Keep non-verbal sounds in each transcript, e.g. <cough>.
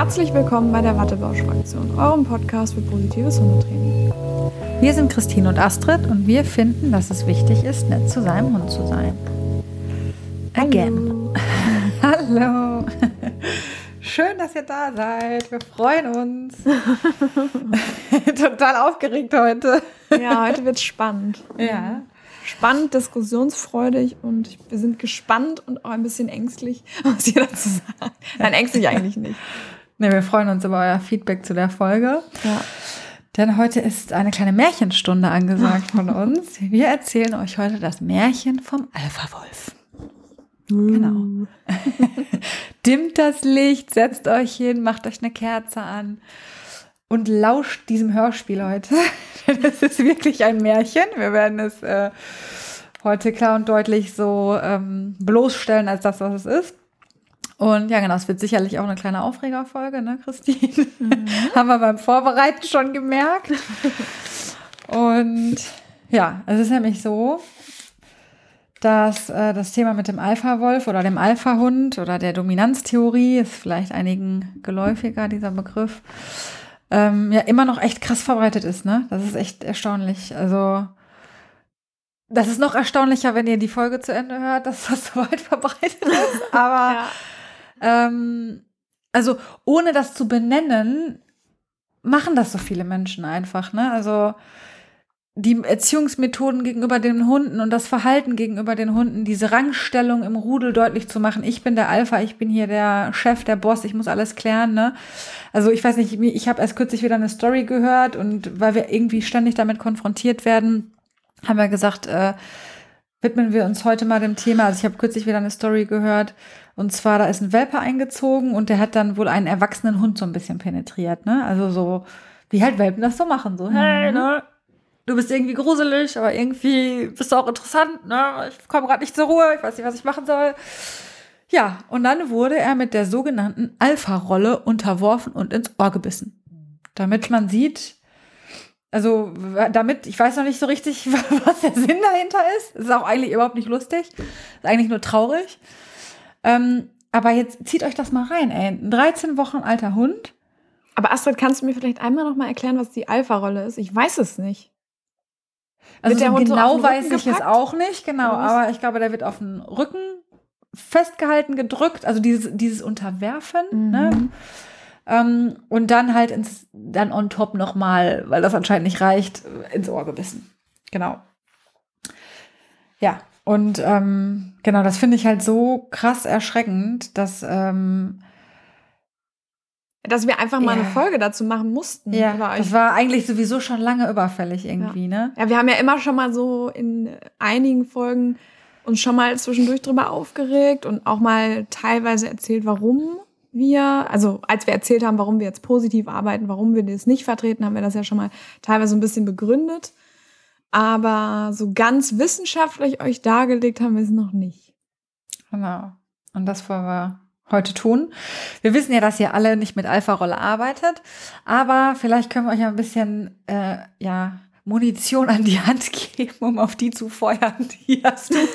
Herzlich willkommen bei der Wattebausch-Fraktion, eurem Podcast für positives Hundetraining. Wir sind Christine und Astrid und wir finden, dass es wichtig ist, nett zu seinem Hund zu sein. Again. Hallo. Hallo. <laughs> Schön, dass ihr da seid. Wir freuen uns. <laughs> Total aufgeregt heute. Ja, heute wird es spannend. Ja. Spannend, diskussionsfreudig und wir sind gespannt und auch ein bisschen ängstlich, <laughs> was ihr dazu sagt. Nein, ängstlich eigentlich nicht. Ne, wir freuen uns über euer Feedback zu der Folge. Ja. Denn heute ist eine kleine Märchenstunde angesagt von uns. Wir erzählen euch heute das Märchen vom Alpha-Wolf. Genau. <laughs> Dimmt das Licht, setzt euch hin, macht euch eine Kerze an und lauscht diesem Hörspiel heute. <laughs> Es ist wirklich ein Märchen. Wir werden es äh, heute klar und deutlich so ähm, bloßstellen als das, was es ist. Und ja, genau, es wird sicherlich auch eine kleine Aufregerfolge, ne, Christine? Mhm. <laughs> Haben wir beim Vorbereiten schon gemerkt. Und ja, es ist nämlich so, dass äh, das Thema mit dem Alpha-Wolf oder dem Alpha-Hund oder der Dominanztheorie ist vielleicht einigen geläufiger, dieser Begriff, ähm, ja immer noch echt krass verbreitet ist, ne? Das ist echt erstaunlich. Also das ist noch erstaunlicher, wenn ihr die Folge zu Ende hört, dass das so weit <laughs> verbreitet ist. Aber ja. Ähm, also ohne das zu benennen, machen das so viele Menschen einfach, ne? Also die Erziehungsmethoden gegenüber den Hunden und das Verhalten gegenüber den Hunden, diese Rangstellung im Rudel deutlich zu machen. Ich bin der Alpha, ich bin hier der Chef, der Boss, ich muss alles klären. Ne? Also ich weiß nicht, ich habe erst kürzlich wieder eine Story gehört und weil wir irgendwie ständig damit konfrontiert werden, haben wir gesagt, äh, widmen wir uns heute mal dem Thema. Also ich habe kürzlich wieder eine Story gehört und zwar da ist ein Welpe eingezogen und der hat dann wohl einen erwachsenen Hund so ein bisschen penetriert. Ne? Also so wie halt Welpen das so machen, so hey, ne? du bist irgendwie gruselig, aber irgendwie bist du auch interessant, ne? Ich komme gerade nicht zur Ruhe, ich weiß nicht, was ich machen soll. Ja, und dann wurde er mit der sogenannten Alpha-Rolle unterworfen und ins Ohr gebissen. Damit man sieht, also damit, ich weiß noch nicht so richtig, <laughs> was der Sinn dahinter ist. Ist auch eigentlich überhaupt nicht lustig. Ist eigentlich nur traurig. Ähm, aber jetzt zieht euch das mal rein, ey. Ein 13 Wochen alter Hund. Aber Astrid, kannst du mir vielleicht einmal noch mal erklären, was die Alpha-Rolle ist? Ich weiß es nicht. Also so genau so weiß ich es auch nicht, genau, aber ich glaube, der wird auf den Rücken festgehalten, gedrückt, also dieses, dieses Unterwerfen, mhm. ne? Ähm, und dann halt ins, dann on top nochmal, weil das anscheinend nicht reicht, ins Ohr gebissen. Genau. Ja, und ähm, genau, das finde ich halt so krass erschreckend, dass ähm, dass wir einfach mal ja. eine Folge dazu machen mussten. Ja, das war eigentlich sowieso schon lange überfällig irgendwie, ja. ne? Ja, wir haben ja immer schon mal so in einigen Folgen uns schon mal zwischendurch drüber aufgeregt und auch mal teilweise erzählt, warum wir, also als wir erzählt haben, warum wir jetzt positiv arbeiten, warum wir das nicht vertreten, haben wir das ja schon mal teilweise ein bisschen begründet. Aber so ganz wissenschaftlich euch dargelegt haben wir es noch nicht. Genau. Und das wollen wir heute tun. Wir wissen ja, dass ihr alle nicht mit Alpha-Rolle arbeitet, aber vielleicht können wir euch ein bisschen, äh, ja, Munition an die Hand <laughs> geben, um auf die zu feuern, die das tun.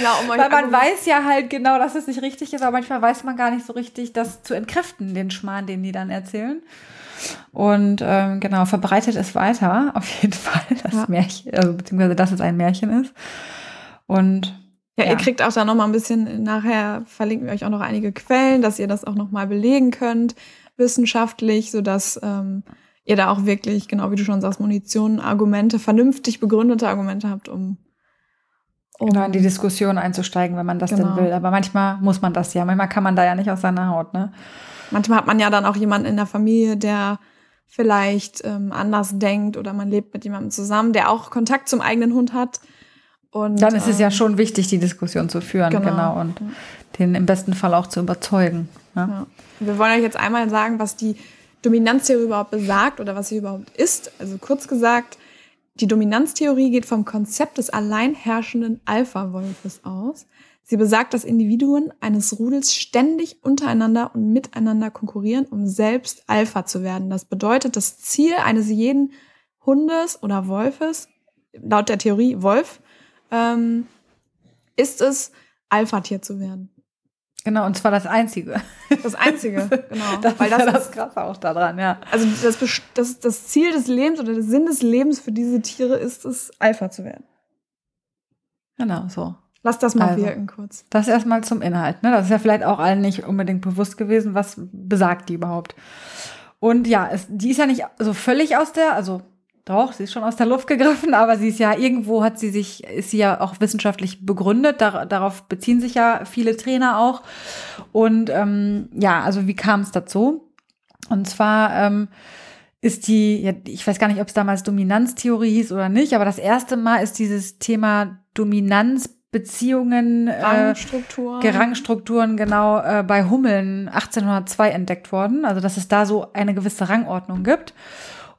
Ja, um Weil man weiß ja halt genau, dass es nicht richtig ist, aber manchmal weiß man gar nicht so richtig, das zu entkräften, den Schmarrn, den die dann erzählen. Und ähm, genau, verbreitet es weiter, <laughs> auf jeden Fall, das ja. Märchen, also beziehungsweise dass es ein Märchen ist. Und ja, ja, ihr kriegt auch da noch mal ein bisschen, nachher verlinken wir euch auch noch einige Quellen, dass ihr das auch noch mal belegen könnt, wissenschaftlich, sodass ähm, ihr da auch wirklich, genau wie du schon sagst, Munition, Argumente, vernünftig begründete Argumente habt, um, um genau in die Diskussion einzusteigen, wenn man das genau. denn will. Aber manchmal muss man das ja, manchmal kann man da ja nicht aus seiner Haut, ne? Manchmal hat man ja dann auch jemanden in der Familie, der vielleicht ähm, anders denkt oder man lebt mit jemandem zusammen, der auch Kontakt zum eigenen Hund hat und, Dann ist es ja ähm, schon wichtig, die Diskussion zu führen, genau, genau und ja. den im besten Fall auch zu überzeugen. Ne? Ja. Wir wollen euch jetzt einmal sagen, was die Dominanztheorie überhaupt besagt oder was sie überhaupt ist. Also kurz gesagt, die Dominanztheorie geht vom Konzept des allein herrschenden Alpha-Wolfes aus. Sie besagt, dass Individuen eines Rudels ständig untereinander und miteinander konkurrieren, um selbst Alpha zu werden. Das bedeutet, das Ziel eines jeden Hundes oder Wolfes, laut der Theorie Wolf, ähm, ist es, Alpha-Tier zu werden. Genau, und zwar das Einzige. Das Einzige, <laughs> genau. Das Weil ist das ja das Krasse auch daran, ja. Also das, das, das Ziel des Lebens oder der Sinn des Lebens für diese Tiere ist es, Alpha zu werden. Genau, so. Lass das mal also, wirken kurz. Das erstmal zum Inhalt. Ne? Das ist ja vielleicht auch allen nicht unbedingt bewusst gewesen, was besagt die überhaupt. Und ja, es, die ist ja nicht so völlig aus der, also doch, sie ist schon aus der Luft gegriffen, aber sie ist ja irgendwo hat sie sich, ist sie ja auch wissenschaftlich begründet. Dar darauf beziehen sich ja viele Trainer auch. Und ähm, ja, also wie kam es dazu? Und zwar ähm, ist die, ja, ich weiß gar nicht, ob es damals Dominanztheorie hieß oder nicht, aber das erste Mal ist dieses Thema Dominanzbeziehungen, Rangstrukturen, äh, Gerangstrukturen genau äh, bei Hummeln 1802 entdeckt worden. Also dass es da so eine gewisse Rangordnung gibt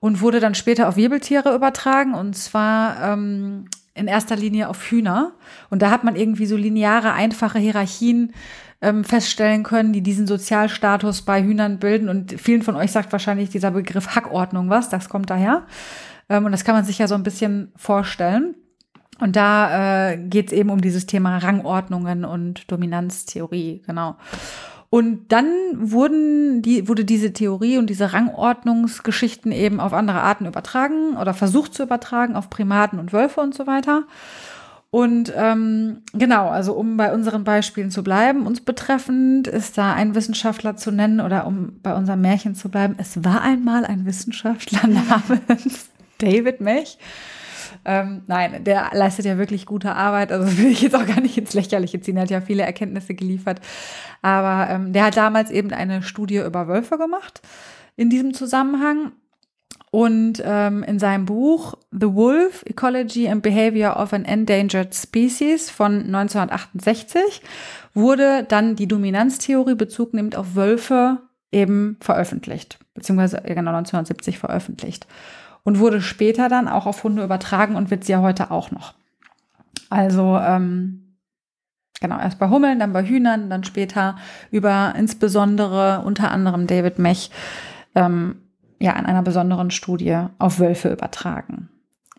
und wurde dann später auf Wirbeltiere übertragen und zwar ähm, in erster Linie auf Hühner. Und da hat man irgendwie so lineare, einfache Hierarchien ähm, feststellen können, die diesen Sozialstatus bei Hühnern bilden. Und vielen von euch sagt wahrscheinlich dieser Begriff Hackordnung was, das kommt daher. Ähm, und das kann man sich ja so ein bisschen vorstellen. Und da äh, geht es eben um dieses Thema Rangordnungen und Dominanztheorie, genau. Und dann wurden die, wurde diese Theorie und diese Rangordnungsgeschichten eben auf andere Arten übertragen oder versucht zu übertragen, auf Primaten und Wölfe und so weiter. Und ähm, genau, also um bei unseren Beispielen zu bleiben, uns betreffend, ist da ein Wissenschaftler zu nennen oder um bei unserem Märchen zu bleiben. Es war einmal ein Wissenschaftler <laughs> namens David Mech. Ähm, nein, der leistet ja wirklich gute Arbeit. Also <laughs> will ich jetzt auch gar nicht ins Lächerliche ziehen. Er hat ja viele Erkenntnisse geliefert. Aber ähm, der hat damals eben eine Studie über Wölfe gemacht in diesem Zusammenhang. Und ähm, in seinem Buch The Wolf, Ecology and Behavior of an Endangered Species von 1968 wurde dann die Dominanztheorie Bezug nimmt auf Wölfe eben veröffentlicht, beziehungsweise genau 1970 veröffentlicht und wurde später dann auch auf Hunde übertragen und wird sie ja heute auch noch. Also ähm, genau, erst bei Hummeln, dann bei Hühnern, dann später über insbesondere unter anderem David Mech ähm, ja in einer besonderen Studie auf Wölfe übertragen.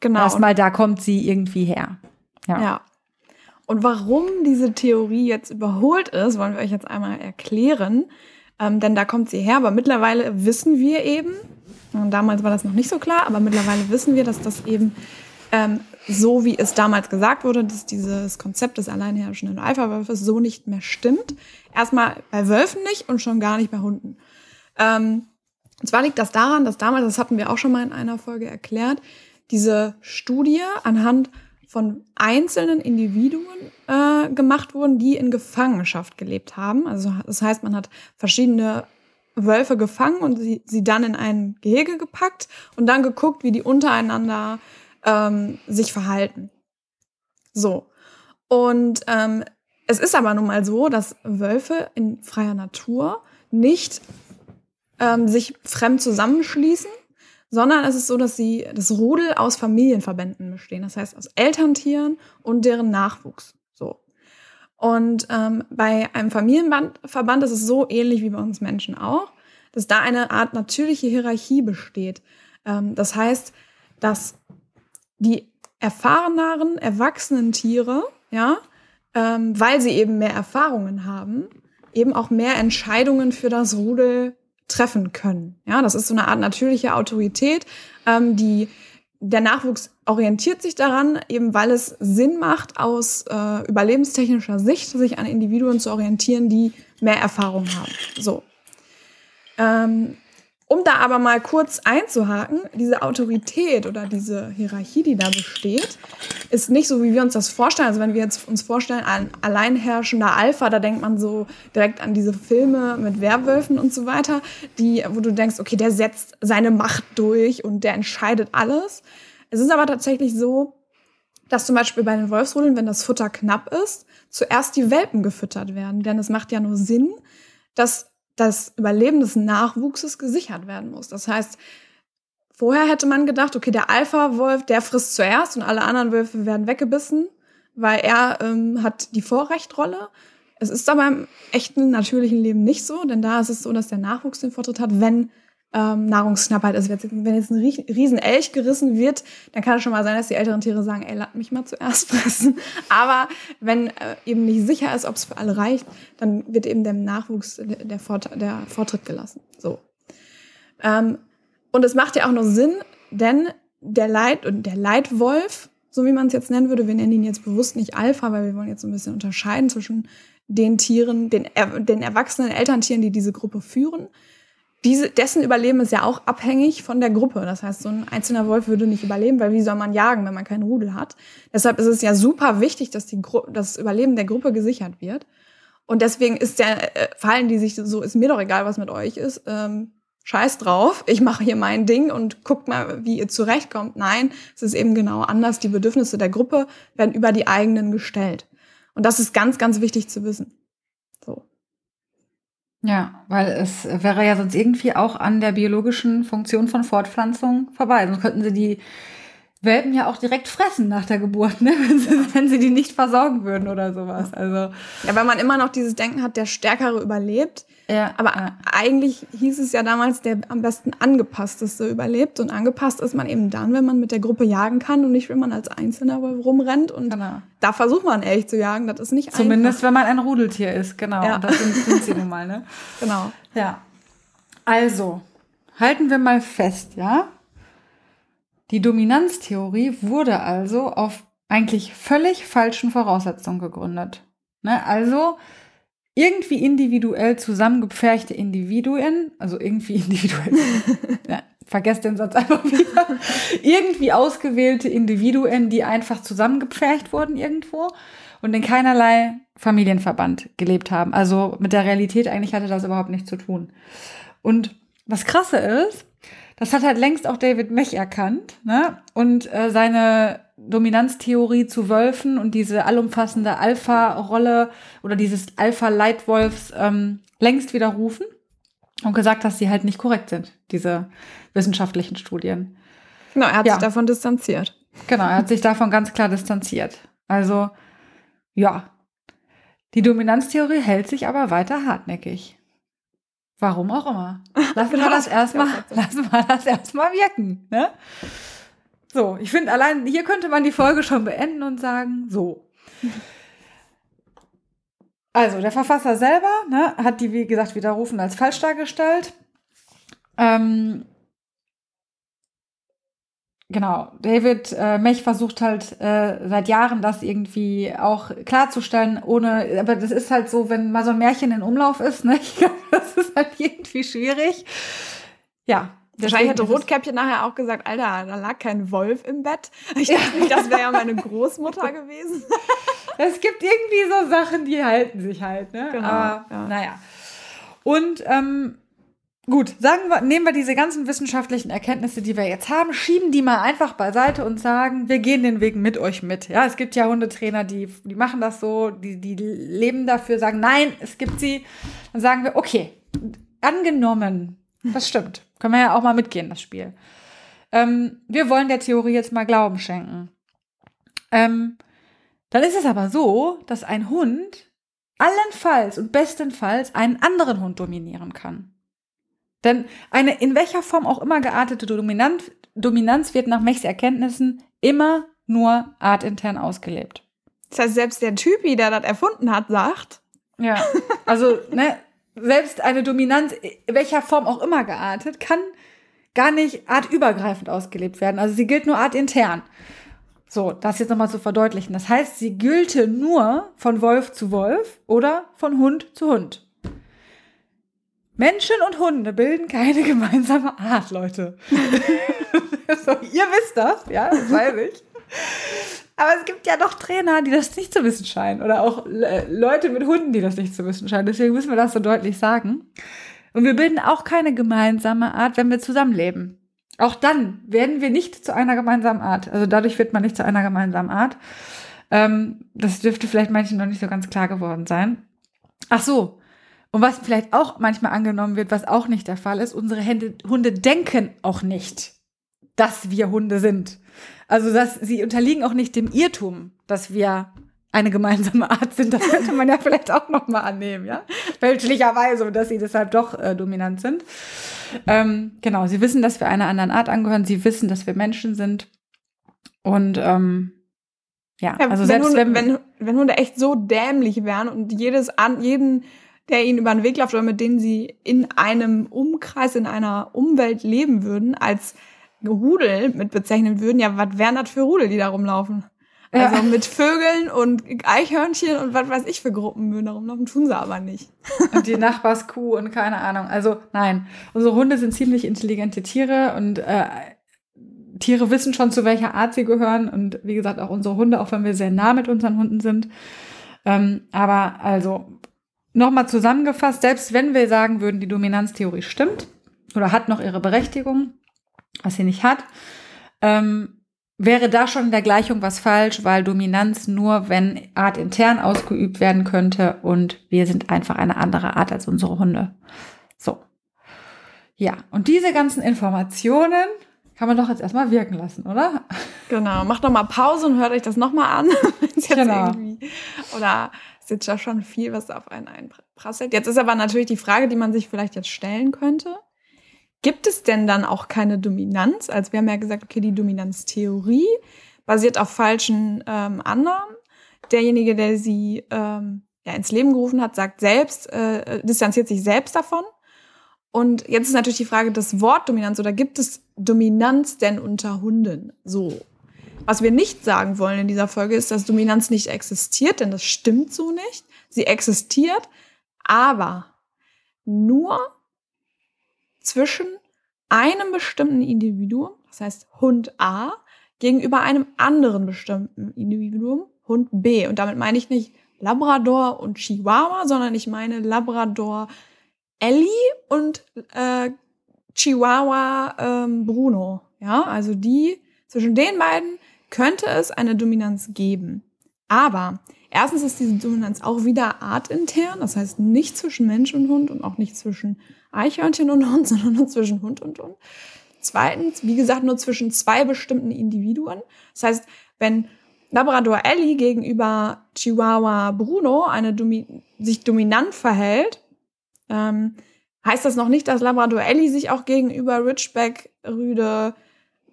Genau. Erstmal da kommt sie irgendwie her. Ja. ja. Und warum diese Theorie jetzt überholt ist, wollen wir euch jetzt einmal erklären. Ähm, denn da kommt sie her, aber mittlerweile wissen wir eben, und damals war das noch nicht so klar, aber mittlerweile wissen wir, dass das eben ähm, so, wie es damals gesagt wurde, dass dieses Konzept des alleinherrschenden Alpha-Wolfes so nicht mehr stimmt. Erstmal bei Wölfen nicht und schon gar nicht bei Hunden. Ähm, und zwar liegt das daran, dass damals, das hatten wir auch schon mal in einer Folge erklärt, diese Studie anhand von einzelnen Individuen äh, gemacht wurden, die in Gefangenschaft gelebt haben. Also das heißt, man hat verschiedene Wölfe gefangen und sie, sie dann in ein Gehege gepackt und dann geguckt, wie die untereinander ähm, sich verhalten. So. Und ähm, es ist aber nun mal so, dass Wölfe in freier Natur nicht ähm, sich fremd zusammenschließen, sondern es ist so, dass sie das Rudel aus Familienverbänden bestehen. Das heißt aus Elterntieren und deren Nachwuchs. Und ähm, bei einem Familienverband ist es so ähnlich wie bei uns Menschen auch, dass da eine Art natürliche Hierarchie besteht. Ähm, das heißt, dass die erfahreneren, erwachsenen Tiere, ja, ähm, weil sie eben mehr Erfahrungen haben, eben auch mehr Entscheidungen für das Rudel treffen können. Ja, das ist so eine Art natürliche Autorität, ähm, die der Nachwuchs orientiert sich daran, eben weil es Sinn macht, aus äh, überlebenstechnischer Sicht sich an Individuen zu orientieren, die mehr Erfahrung haben. So. Ähm, um da aber mal kurz einzuhaken, diese Autorität oder diese Hierarchie, die da besteht, ist nicht so, wie wir uns das vorstellen. Also wenn wir jetzt uns vorstellen, ein alleinherrschender Alpha, da denkt man so direkt an diese Filme mit Werwölfen und so weiter, die, wo du denkst, okay, der setzt seine Macht durch und der entscheidet alles. Es ist aber tatsächlich so, dass zum Beispiel bei den Wolfsrudeln, wenn das Futter knapp ist, zuerst die Welpen gefüttert werden. Denn es macht ja nur Sinn, dass das Überleben des Nachwuchses gesichert werden muss. Das heißt, vorher hätte man gedacht, okay, der Alpha-Wolf, der frisst zuerst und alle anderen Wölfe werden weggebissen, weil er ähm, hat die Vorrechtrolle. Es ist aber im echten, natürlichen Leben nicht so, denn da ist es so, dass der Nachwuchs den Vortritt hat, wenn ähm, Nahrungsknappheit ist. Wenn jetzt ein riesen Elch gerissen wird, dann kann es schon mal sein, dass die älteren Tiere sagen, ey, lass mich mal zuerst <laughs> fressen. Aber wenn äh, eben nicht sicher ist, ob es für alle reicht, dann wird eben dem Nachwuchs der, Vort der Vortritt gelassen. So. Ähm, und es macht ja auch nur Sinn, denn der Leit und der Leitwolf, so wie man es jetzt nennen würde, wir nennen ihn jetzt bewusst nicht Alpha, weil wir wollen jetzt so ein bisschen unterscheiden zwischen den Tieren, den, den erwachsenen Elterntieren, die diese Gruppe führen diese, dessen Überleben ist ja auch abhängig von der Gruppe. Das heißt, so ein einzelner Wolf würde nicht überleben, weil wie soll man jagen, wenn man keinen Rudel hat? Deshalb ist es ja super wichtig, dass die Gru das Überleben der Gruppe gesichert wird. Und deswegen ist der, äh, fallen die sich so, ist mir doch egal, was mit euch ist. Ähm, scheiß drauf, ich mache hier mein Ding und guckt mal, wie ihr zurechtkommt. Nein, es ist eben genau anders. Die Bedürfnisse der Gruppe werden über die eigenen gestellt. Und das ist ganz, ganz wichtig zu wissen. Ja, weil es wäre ja sonst irgendwie auch an der biologischen Funktion von Fortpflanzung vorbei. Sonst könnten sie die Welpen ja auch direkt fressen nach der Geburt, ne? <laughs> wenn, sie, wenn sie die nicht versorgen würden oder sowas. Also ja, weil man immer noch dieses Denken hat, der Stärkere überlebt. Ja, aber ja. eigentlich hieß es ja damals, der am besten angepassteste überlebt. Und angepasst ist man eben dann, wenn man mit der Gruppe jagen kann und nicht, wenn man als Einzelner rumrennt. Und genau. da versucht man ehrlich zu jagen. Das ist nicht Zumindest, einfach. wenn man ein Rudeltier ist, genau. Ja. Und das sind sie nun mal, ne? <laughs> Genau. Ja. Also, halten wir mal fest, ja? Die Dominanztheorie wurde also auf eigentlich völlig falschen Voraussetzungen gegründet. Ne? Also, irgendwie individuell zusammengepferchte Individuen, also irgendwie <laughs> individuell, ja, vergesst den Satz einfach wieder, irgendwie ausgewählte Individuen, die einfach zusammengepfercht wurden irgendwo und in keinerlei Familienverband gelebt haben. Also mit der Realität eigentlich hatte das überhaupt nichts zu tun. Und was krasse ist, das hat halt längst auch David Mech erkannt, ne? Und äh, seine Dominanztheorie zu Wölfen und diese allumfassende Alpha-Rolle oder dieses Alpha-Leitwolfs ähm, längst widerrufen und gesagt, dass sie halt nicht korrekt sind, diese wissenschaftlichen Studien. Genau, er hat ja. sich davon distanziert. Genau, er hat sich davon ganz klar distanziert. Also, ja. Die Dominanztheorie hält sich aber weiter hartnäckig. Warum auch immer. <laughs> Lassen wir das erstmal, lassen wir das erstmal wirken, ne? So, ich finde allein, hier könnte man die Folge schon beenden und sagen, so. <laughs> Also, der Verfasser selber ne, hat die, wie gesagt, widerrufen als falsch dargestellt. Ähm, genau, David äh, Mech versucht halt äh, seit Jahren das irgendwie auch klarzustellen, ohne, aber das ist halt so, wenn mal so ein Märchen in Umlauf ist, ne? <laughs> das ist halt irgendwie schwierig. Ja, Wahrscheinlich hätte Rotkäppchen nachher auch gesagt, Alter, da lag kein Wolf im Bett. Ich dachte nicht, das wäre ja meine Großmutter gewesen. <laughs> es gibt irgendwie so Sachen, die halten sich halt, ne? Genau. Aber, ja. naja. Und ähm, gut, sagen wir, nehmen wir diese ganzen wissenschaftlichen Erkenntnisse, die wir jetzt haben, schieben die mal einfach beiseite und sagen, wir gehen den Weg mit euch mit. Ja, es gibt ja Hundetrainer, die, die machen das so, die, die leben dafür, sagen, nein, es gibt sie. Dann sagen wir, okay, angenommen, das stimmt. Können wir ja auch mal mitgehen, das Spiel. Ähm, wir wollen der Theorie jetzt mal Glauben schenken. Ähm, dann ist es aber so, dass ein Hund allenfalls und bestenfalls einen anderen Hund dominieren kann. Denn eine in welcher Form auch immer geartete Dominanz, Dominanz wird nach Mechs Erkenntnissen immer nur artintern ausgelebt. Das heißt, selbst der Typi, der das erfunden hat, sagt. Ja, also, <laughs> ne, selbst eine Dominanz, welcher Form auch immer geartet, kann gar nicht artübergreifend ausgelebt werden. Also sie gilt nur artintern. So, das jetzt nochmal zu verdeutlichen. Das heißt, sie gilt nur von Wolf zu Wolf oder von Hund zu Hund. Menschen und Hunde bilden keine <laughs> gemeinsame Art, Leute. <laughs> so, ihr wisst das, ja, das weiß ich. Aber es gibt ja doch Trainer, die das nicht zu wissen scheinen. Oder auch äh, Leute mit Hunden, die das nicht zu wissen scheinen. Deswegen müssen wir das so deutlich sagen. Und wir bilden auch keine gemeinsame Art, wenn wir zusammenleben. Auch dann werden wir nicht zu einer gemeinsamen Art. Also dadurch wird man nicht zu einer gemeinsamen Art. Ähm, das dürfte vielleicht manchen noch nicht so ganz klar geworden sein. Ach so. Und was vielleicht auch manchmal angenommen wird, was auch nicht der Fall ist, unsere Hunde denken auch nicht, dass wir Hunde sind. Also dass sie unterliegen auch nicht dem Irrtum, dass wir eine gemeinsame Art sind. Das könnte man ja vielleicht auch noch mal annehmen, ja? Fälschlicherweise, dass sie deshalb doch äh, dominant sind. Ähm, genau, sie wissen, dass wir einer anderen Art angehören. Sie wissen, dass wir Menschen sind. Und ähm, ja, Ja, also wenn, selbst Hunde, wenn, wenn, wenn Hunde echt so dämlich wären und jedes an, jeden, der ihnen über den Weg läuft oder mit denen sie in einem Umkreis, in einer Umwelt leben würden, als Rudel mit bezeichnen würden, ja, was wären das für Rudel, die da rumlaufen? Ja. Also mit Vögeln und Eichhörnchen und was weiß ich für Gruppen würden da rumlaufen, tun sie aber nicht. und die Nachbarskuh und keine Ahnung. Also nein, unsere Hunde sind ziemlich intelligente Tiere und äh, Tiere wissen schon, zu welcher Art sie gehören. Und wie gesagt, auch unsere Hunde, auch wenn wir sehr nah mit unseren Hunden sind. Ähm, aber also nochmal zusammengefasst, selbst wenn wir sagen würden, die Dominanztheorie stimmt oder hat noch ihre Berechtigung, was sie nicht hat, ähm, wäre da schon in der Gleichung was falsch, weil Dominanz nur, wenn artintern ausgeübt werden könnte und wir sind einfach eine andere Art als unsere Hunde. So. Ja, und diese ganzen Informationen kann man doch jetzt erstmal wirken lassen, oder? Genau, macht noch mal Pause und hört euch das noch mal an. <laughs> Genau. irgendwie- Oder ist jetzt ja schon viel, was auf einen einprasselt. Jetzt ist aber natürlich die Frage, die man sich vielleicht jetzt stellen könnte. Gibt es denn dann auch keine Dominanz? Also wir haben ja gesagt, okay, die Dominanztheorie basiert auf falschen ähm, Annahmen. Derjenige, der sie ähm, ja, ins Leben gerufen hat, sagt selbst, äh, distanziert sich selbst davon. Und jetzt ist natürlich die Frage das Wort Dominanz oder gibt es Dominanz denn unter Hunden? So. Was wir nicht sagen wollen in dieser Folge ist, dass Dominanz nicht existiert, denn das stimmt so nicht. Sie existiert, aber nur zwischen einem bestimmten Individuum, das heißt Hund A, gegenüber einem anderen bestimmten Individuum, Hund B. Und damit meine ich nicht Labrador und Chihuahua, sondern ich meine Labrador Ellie und äh, Chihuahua ähm, Bruno. Ja, also die, zwischen den beiden könnte es eine Dominanz geben. Aber erstens ist diese Dominanz auch wieder artintern, das heißt nicht zwischen Mensch und Hund und auch nicht zwischen Eichhörnchen und Hund, <laughs> sondern nur zwischen Hund und Hund. Zweitens, wie gesagt, nur zwischen zwei bestimmten Individuen. Das heißt, wenn Labrador Ellie gegenüber Chihuahua Bruno eine Domi sich dominant verhält, ähm, heißt das noch nicht, dass Labrador Ellie sich auch gegenüber Ridgeback Rüde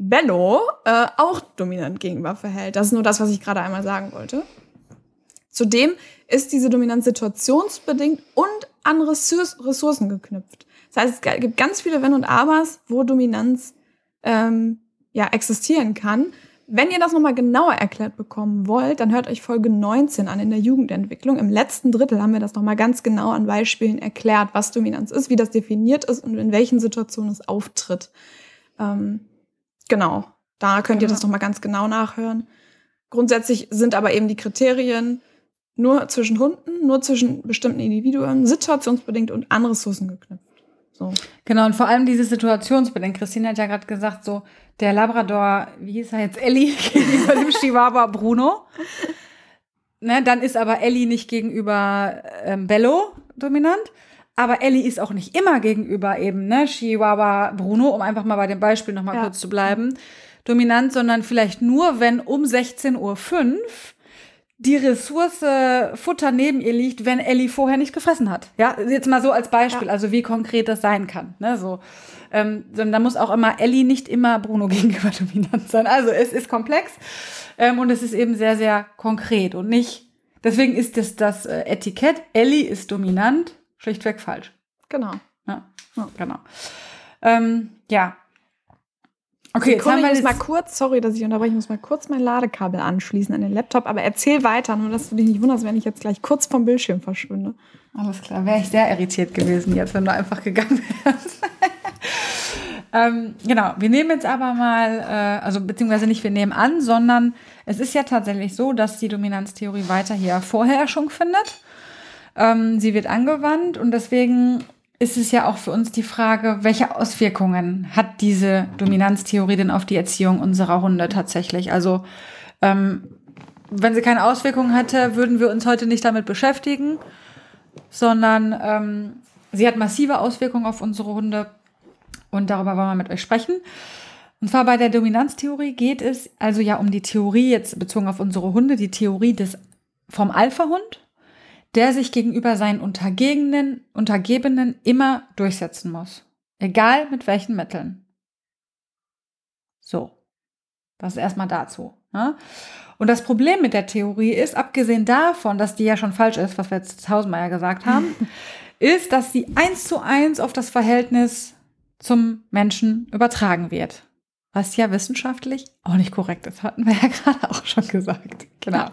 Bello äh, auch dominant gegenüber verhält. Das ist nur das, was ich gerade einmal sagen wollte. Zudem ist diese Dominanz situationsbedingt und an Ressourc- Ressourcen geknüpft. Das heißt, es gibt ganz viele Wenn und Abers, wo Dominanz ähm, ja, existieren kann. Wenn ihr das nochmal genauer erklärt bekommen wollt, dann hört euch Folge 19 an in der Jugendentwicklung. Im letzten Drittel haben wir das nochmal ganz genau an Beispielen erklärt, was Dominanz ist, wie das definiert ist und in welchen Situationen es auftritt. Ähm, genau, da könnt ihr Genau. das nochmal ganz genau nachhören. Grundsätzlich sind aber eben die Kriterien nur zwischen Hunden, nur zwischen bestimmten Individuen, situationsbedingt und an Ressourcen geknüpft. So. Genau, und vor allem diese situationsbedingt. Christine hat ja gerade gesagt, so der Labrador, wie hieß er jetzt, Ellie <laughs> gegenüber dem Chihuahua Bruno. Ne, dann ist aber Ellie nicht gegenüber ähm, Bello dominant. Aber Ellie ist auch nicht immer gegenüber eben, ne, Chihuahua Bruno, um einfach mal bei dem Beispiel nochmal Ja. kurz zu bleiben, dominant, sondern vielleicht nur, wenn um 16.05 Uhr die Ressource Futter neben ihr liegt, wenn Ellie vorher nicht gefressen hat. Ja, jetzt mal so als Beispiel, Ja. also wie konkret das sein kann. Ne, so. Ähm, sondern da muss auch immer Ellie nicht immer Bruno <laughs> gegenüber dominant sein. Also es ist komplex ähm, und es ist eben sehr, sehr konkret und nicht. Deswegen ist das, das äh, Etikett, Ellie ist dominant, schlichtweg falsch. Genau. Ja, Ja. genau. Ähm, ja. Okay, jetzt Sekunde, haben wir ich muss jetzt, mal kurz, sorry, dass ich unterbreche, ich muss mal kurz mein Ladekabel anschließen an den Laptop, aber erzähl weiter, nur dass du dich nicht wunderst, wenn ich jetzt gleich kurz vom Bildschirm verschwinde. Alles klar, wäre ich sehr irritiert gewesen jetzt, wenn du einfach gegangen wärst. <laughs> ähm, genau, wir nehmen jetzt aber mal, äh, also beziehungsweise nicht wir nehmen an, sondern es ist ja tatsächlich so, dass die Dominanztheorie weiter hier Vorherrschung findet. Ähm, sie wird angewandt und deswegen ist es ja auch für uns die Frage, welche Auswirkungen hat diese Dominanztheorie denn auf die Erziehung unserer Hunde tatsächlich? Also ähm, wenn sie keine Auswirkungen hätte, würden wir uns heute nicht damit beschäftigen sondern ähm, sie hat massive Auswirkungen auf unsere Hunde und darüber wollen wir mit euch sprechen. Und zwar bei der Dominanztheorie geht es also ja um die Theorie, jetzt bezogen auf unsere Hunde, die Theorie des vom Alpha-Hund, der sich gegenüber seinen Untergebenen, Untergebenen immer durchsetzen muss. Egal mit welchen Mitteln. So. Das ist erstmal dazu. Ne? Und das Problem mit der Theorie ist, abgesehen davon, dass die ja schon falsch ist, was wir jetzt tausendmal ja gesagt haben, <laughs> ist, dass sie eins zu eins auf das Verhältnis zum Menschen übertragen wird. Was ja wissenschaftlich auch nicht korrekt ist, hatten wir ja <laughs> gerade auch schon gesagt. Genau.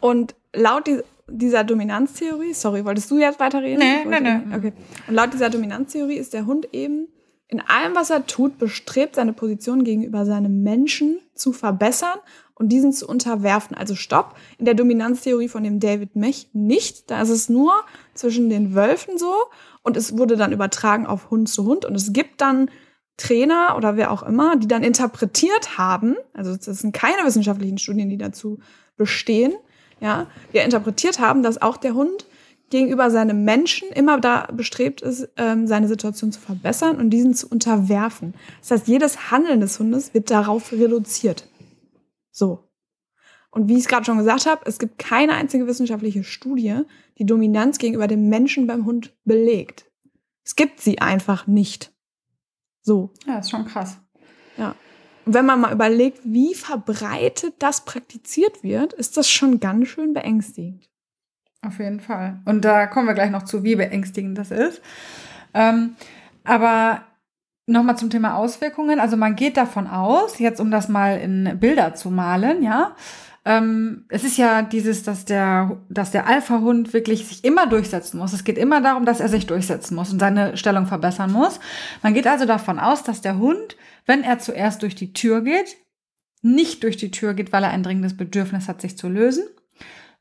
Und laut dieser Dominanztheorie, sorry, wolltest du jetzt weiterreden? Nee, nee, nee. Okay. Und laut dieser Dominanztheorie ist der Hund eben in allem, was er tut, bestrebt, seine Position gegenüber seinem Menschen zu verbessern und diesen zu unterwerfen. Also stopp, in der Dominanztheorie von dem David Mech nicht. Da ist es nur zwischen den Wölfen so und es wurde dann übertragen auf Hund zu Hund und es gibt dann Trainer oder wer auch immer, die dann interpretiert haben, also das sind keine wissenschaftlichen Studien, die dazu bestehen, ja, die interpretiert haben, dass auch der Hund gegenüber seinem Menschen immer da bestrebt ist, ähm, seine Situation zu verbessern und diesen zu unterwerfen. Das heißt, jedes Handeln des Hundes wird darauf reduziert. So. Und wie ich es gerade schon gesagt habe, es gibt keine einzige wissenschaftliche Studie, die Dominanz gegenüber dem Menschen beim Hund belegt. Es gibt sie einfach nicht. So. Ja, ist schon krass. Ja. Wenn man mal überlegt, wie verbreitet das praktiziert wird, ist das schon ganz schön beängstigend. Auf jeden Fall. Und da kommen wir gleich noch zu, wie beängstigend das ist. Ähm, aber nochmal zum Thema Auswirkungen. Also man geht davon aus, jetzt um das mal in Bilder zu malen, ja. Ähm, es ist ja dieses, dass der, dass der Alpha-Hund wirklich sich immer durchsetzen muss. Es geht immer darum, dass er sich durchsetzen muss und seine Stellung verbessern muss. Man geht also davon aus, dass der Hund, wenn er zuerst durch die Tür geht, nicht durch die Tür geht, weil er ein dringendes Bedürfnis hat, sich zu lösen,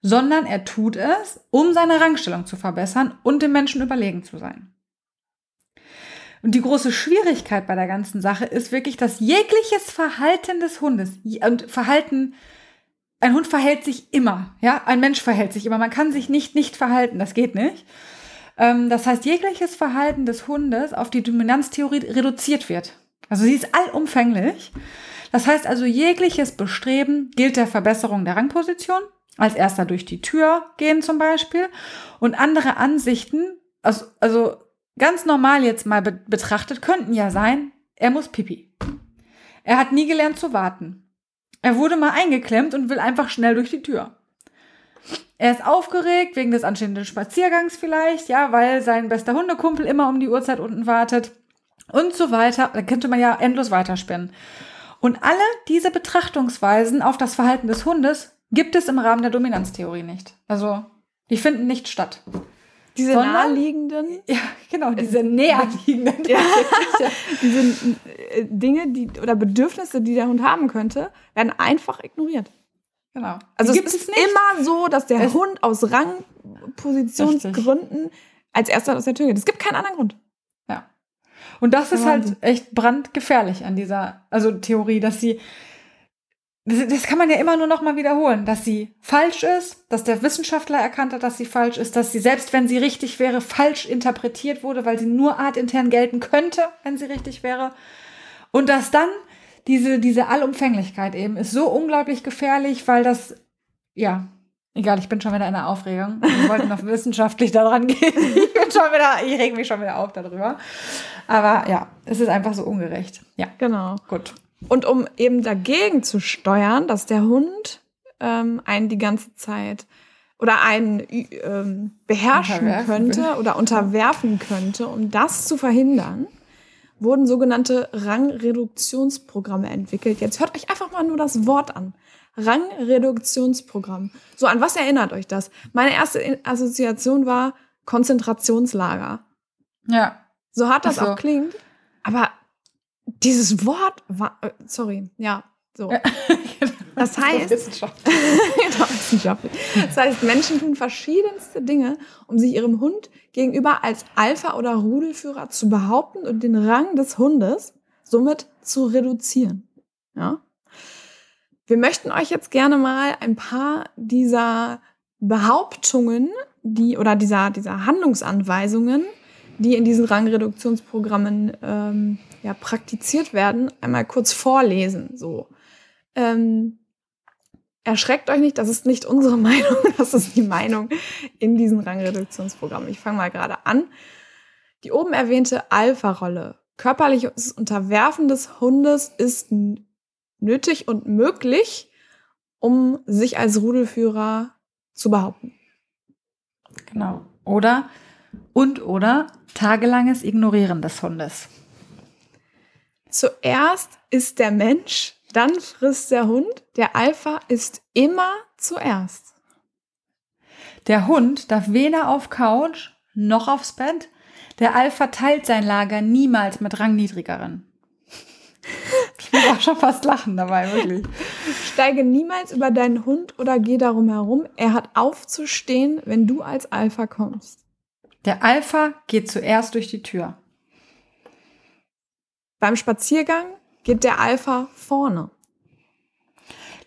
sondern er tut es, um seine Rangstellung zu verbessern und dem Menschen überlegen zu sein. Und die große Schwierigkeit bei der ganzen Sache ist wirklich, dass jegliches Verhalten des Hundes und Verhalten, ein Hund verhält sich immer, ja, ein Mensch verhält sich immer. Man kann sich nicht nicht verhalten, das geht nicht. Ähm, das heißt, jegliches Verhalten des Hundes auf die Dominanztheorie reduziert wird. Also sie ist allumfänglich. Das heißt also, jegliches Bestreben gilt der Verbesserung der Rangposition als erster durch die Tür gehen zum Beispiel. Und andere Ansichten, also, also ganz normal jetzt mal be betrachtet, könnten ja sein, er muss pipi. Er hat nie gelernt zu warten. Er wurde mal eingeklemmt und will einfach schnell durch die Tür. Er ist aufgeregt wegen des anstehenden Spaziergangs vielleicht, ja, weil sein bester Hundekumpel immer um die Uhrzeit unten wartet und so weiter. Da könnte man ja endlos weiterspinnen. Und alle diese Betrachtungsweisen auf das Verhalten des Hundes gibt es im Rahmen der Dominanztheorie nicht. Also, die finden nicht statt. Diese Sondern, naheliegenden? <laughs> Ja, genau, diese <laughs> näherliegenden. ja, <laughs> diese äh, Dinge, die oder Bedürfnisse, die der Hund haben könnte, werden einfach ignoriert. Genau. Also es ist es immer so, dass der es Hund aus Rangpositionsgründen als erster aus der Tür geht. Es gibt keinen anderen Grund. Ja. Und das ist halt echt brandgefährlich an dieser, also Theorie, dass sie das, das kann man ja immer nur noch mal wiederholen, dass sie falsch ist, dass der Wissenschaftler erkannt hat, dass sie falsch ist, dass sie selbst wenn sie richtig wäre, falsch interpretiert wurde, weil sie nur artintern gelten könnte, wenn sie richtig wäre. Und dass dann diese, diese Allumfänglichkeit eben ist so unglaublich gefährlich, weil das, ja, egal, ich bin schon wieder in der Aufregung. Wir wollten noch <laughs> wissenschaftlich daran gehen. Ich bin schon wieder, ich reg mich schon wieder auf darüber. Aber ja, es ist einfach so ungerecht. Ja. Genau. Gut. Und um eben dagegen zu steuern, dass der Hund ähm, einen die ganze Zeit oder einen ähm, beherrschen könnte oder unterwerfen könnte, um das zu verhindern, wurden sogenannte Rangreduktionsprogramme entwickelt. Jetzt hört euch einfach mal nur das Wort an. Rangreduktionsprogramm. So, an was erinnert euch das? Meine erste Assoziation war Konzentrationslager. Ja. So hart das so. auch klingt. Aber dieses Wort war, äh, sorry, ja, so. <laughs> Das heißt, wissenschaftlich. <laughs> Das heißt, Menschen tun verschiedenste Dinge, um sich ihrem Hund gegenüber als Alpha- oder Rudelführer zu behaupten und den Rang des Hundes somit zu reduzieren. Ja? Wir möchten euch jetzt gerne mal ein paar dieser Behauptungen, die oder dieser, dieser Handlungsanweisungen die in diesen Rangreduktionsprogrammen ähm, ja, praktiziert werden, einmal kurz vorlesen. So. Ähm, erschreckt euch nicht, das ist nicht unsere <laughs> Meinung, das ist die Meinung in diesem Rangreduktionsprogramm. Ich fange mal gerade an. Die oben erwähnte Alpha-Rolle, körperliches Unterwerfen des Hundes ist nötig und möglich, um sich als Rudelführer zu behaupten. Genau. Oder und oder tagelanges Ignorieren des Hundes. Zuerst ist der Mensch, dann frisst der Hund. Der Alpha ist immer zuerst. Der Hund darf weder auf Couch noch aufs Bett. Der Alpha teilt sein Lager niemals mit Rangniedrigeren. <laughs> Ich muss auch schon fast lachen dabei, wirklich. Steige niemals über deinen Hund oder geh darum herum. Er hat aufzustehen, wenn du als Alpha kommst. Der Alpha geht zuerst durch die Tür. Beim Spaziergang geht der Alpha vorne.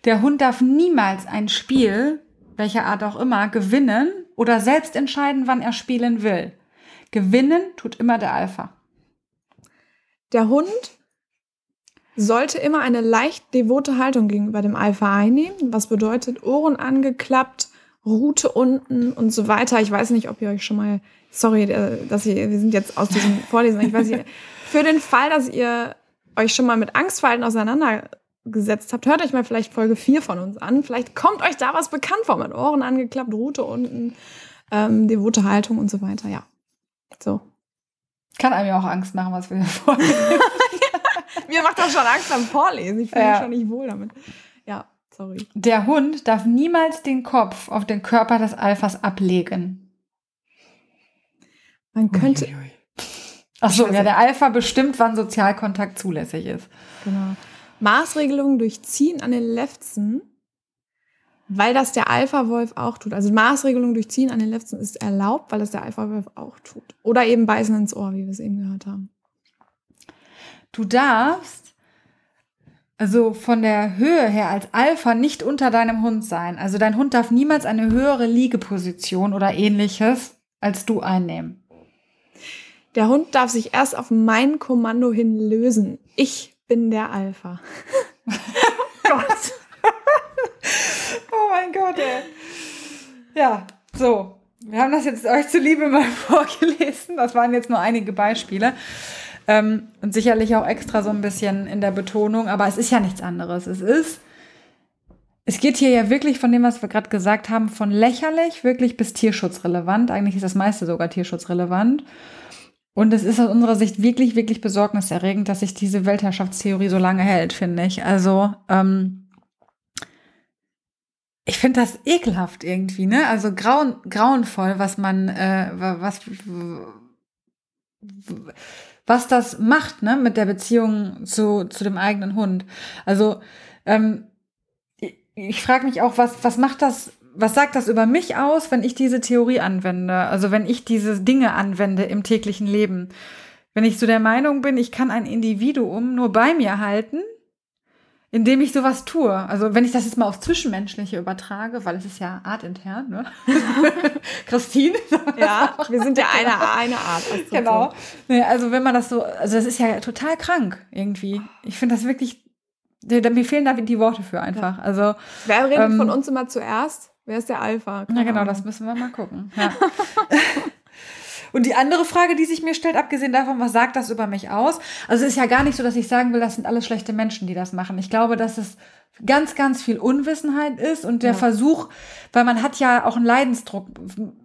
Der Hund darf niemals ein Spiel, welcher Art auch immer, gewinnen oder selbst entscheiden, wann er spielen will. Gewinnen tut immer der Alpha. Der Hund sollte immer eine leicht devote Haltung gegenüber dem Alpha einnehmen, was bedeutet Ohren angeklappt, Rute unten und so weiter. Ich weiß nicht, ob ihr euch schon mal, sorry, äh, dass ihr, wir sind jetzt aus diesem <laughs> Vorlesen, ich weiß nicht, für den Fall, dass ihr euch schon mal mit Angstverhalten auseinandergesetzt habt, hört euch mal vielleicht Folge 4 von uns an. Vielleicht kommt euch da was bekannt vor, mit Ohren angeklappt, Rute unten, ähm, devote Haltung und so weiter, ja. So. Kann einem ja auch Angst machen, was wir hier vorlesen. <laughs> Mir macht das schon Angst beim Vorlesen. Ich fühle ja. mich schon nicht wohl damit. Ja, sorry. Der Hund darf niemals den Kopf auf den Körper des Alphas ablegen. Man könnte. Achso, ja, der Alpha bestimmt, wann Sozialkontakt zulässig ist. Genau. Maßregelung durch Ziehen an den Lefzen, weil das der Alpha-Wolf auch tut. Also Maßregelung durch Ziehen an den Lefzen ist erlaubt, weil das der Alpha-Wolf auch tut. Oder eben beißen ins Ohr, wie wir es eben gehört haben. Du darfst also von der Höhe her als Alpha nicht unter deinem Hund sein. Also dein Hund darf niemals eine höhere Liegeposition oder ähnliches als du einnehmen. Der Hund darf sich erst auf mein Kommando hin lösen. Ich bin der Alpha. <laughs> Gott. oh mein Gott, ey. Ja, so. Wir haben das jetzt euch zuliebe mal <laughs> vorgelesen. Das waren jetzt nur einige Beispiele. Ähm, und sicherlich auch extra so ein bisschen in der Betonung, aber es ist ja nichts anderes. Es ist, es geht hier ja wirklich von dem, was wir gerade gesagt haben, von lächerlich wirklich bis tierschutzrelevant. Eigentlich ist das meiste sogar tierschutzrelevant. Und es ist aus unserer Sicht wirklich, wirklich besorgniserregend, dass sich diese Weltherrschaftstheorie so lange hält, finde ich. Also, ähm, ich finde das ekelhaft irgendwie, ne? Also grauen, grauenvoll, was man, äh, was, was das macht, ne, mit der Beziehung zu, zu dem eigenen Hund. Also, ähm, ich, frage mich auch, was, was macht das, was sagt das über mich aus, wenn ich diese Theorie anwende? Also, wenn ich diese Dinge anwende im täglichen Leben. Wenn ich so der Meinung bin, ich kann ein Individuum nur bei mir halten, indem ich sowas tue. Also wenn ich das jetzt mal aufs Zwischenmenschliche übertrage, weil es ist ja artintern, ne? <laughs> Christine? Ja, wir sind ja eine, eine Art. Genau. Nee, also wenn man das so, also das ist ja total krank irgendwie. Ich finde das wirklich, mir fehlen da die Worte für einfach. Also Wer redet ähm, von uns immer zuerst? Wer ist der Alpha? Na genau, das müssen wir mal gucken. <laughs> Ja. Und die andere Frage, die sich mir stellt, abgesehen davon, was sagt das über mich aus? Also es ist ja gar nicht so, dass ich sagen will, das sind alles schlechte Menschen, die das machen. Ich glaube, dass es ganz, ganz viel Unwissenheit ist und der ja. Versuch, weil man hat ja auch einen Leidensdruck.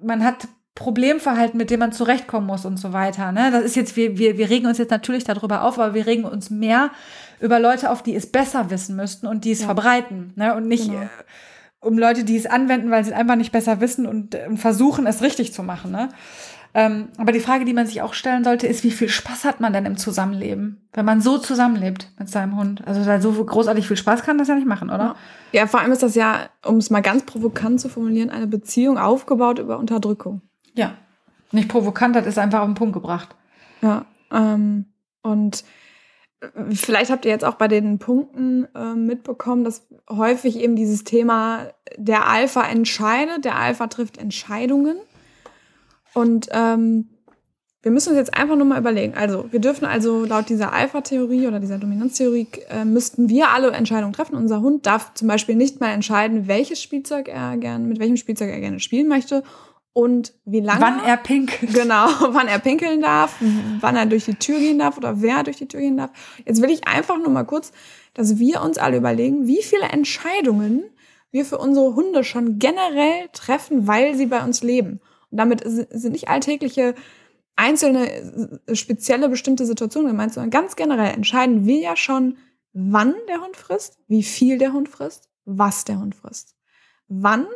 Man hat Problemverhalten, mit dem man zurechtkommen muss und so weiter. Ne? Das ist jetzt, wir, wir, wir regen uns jetzt natürlich darüber auf, aber wir regen uns mehr über Leute auf, die es besser wissen müssten und die es ja. verbreiten. Ne? Und nicht genau. äh, um Leute, die es anwenden, weil sie es einfach nicht besser wissen und, und versuchen, es richtig zu machen. Ne? Ähm, aber die Frage, die man sich auch stellen sollte, ist, wie viel Spaß hat man denn im Zusammenleben, wenn man so zusammenlebt mit seinem Hund? Also so großartig viel Spaß kann das ja nicht machen, oder? Ja, vor allem ist das ja, um es mal ganz provokant zu formulieren, eine Beziehung aufgebaut über Unterdrückung. Ja. Nicht provokant, das ist einfach auf den Punkt gebracht. Ja. Ähm, und vielleicht habt ihr jetzt auch bei den Punkten äh, mitbekommen, dass häufig eben dieses Thema der Alpha entscheidet, der Alpha trifft Entscheidungen. Und ähm, wir müssen uns jetzt einfach nur mal überlegen. Also, wir dürfen also laut dieser Alpha-Theorie oder dieser Dominanztheorie äh, müssten wir alle Entscheidungen treffen. Unser Hund darf zum Beispiel nicht mal entscheiden, welches Spielzeug er gerne, mit welchem Spielzeug er gerne spielen möchte und wie lange. Wann er pinkelt. Genau, <laughs> wann er pinkeln darf, wann er durch die Tür gehen darf oder wer durch die Tür gehen darf. Jetzt will ich einfach nur mal kurz, dass wir uns alle überlegen, wie viele Entscheidungen wir für unsere Hunde schon generell treffen, weil sie bei uns leben. Und damit sind nicht alltägliche einzelne spezielle bestimmte Situationen gemeint, sondern ganz generell entscheiden wir ja schon, wann der Hund frisst, wie viel der Hund frisst, was der Hund frisst. Wann,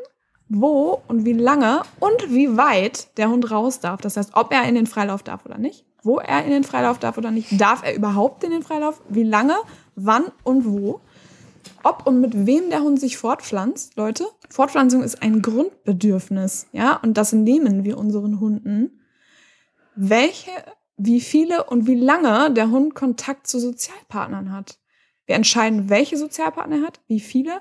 wo und wie lange und wie weit der Hund raus darf. Das heißt, ob er in den Freilauf darf oder nicht, wo er in den Freilauf darf oder nicht, darf er überhaupt in den Freilauf, wie lange, wann und wo. Ob und mit wem der Hund sich fortpflanzt, Leute. Fortpflanzung ist ein Grundbedürfnis, ja, und das nehmen wir unseren Hunden welche, wie viele und wie lange der Hund Kontakt zu Sozialpartnern hat. Wir entscheiden, welche Sozialpartner er hat, wie viele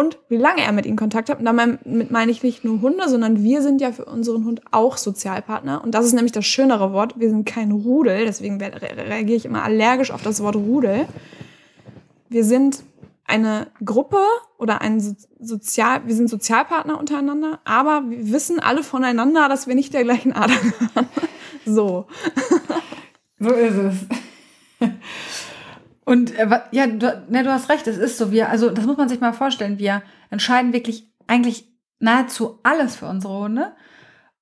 und wie lange er mit ihnen Kontakt hat. Und damit meine ich nicht nur Hunde, sondern wir sind ja für unseren Hund auch Sozialpartner. Und das ist nämlich das schönere Wort. Wir sind kein Rudel, deswegen reagiere ich immer allergisch auf das Wort Rudel. Wir sind eine Gruppe oder ein Sozial, wir sind Sozialpartner untereinander, aber wir wissen alle voneinander, dass wir nicht der gleichen Ader gehören. <laughs> So. so ist es. Und äh, ja, du, ne, du hast recht, es ist so. Wir, also das muss man sich mal vorstellen. Wir entscheiden wirklich eigentlich nahezu alles für unsere Hunde.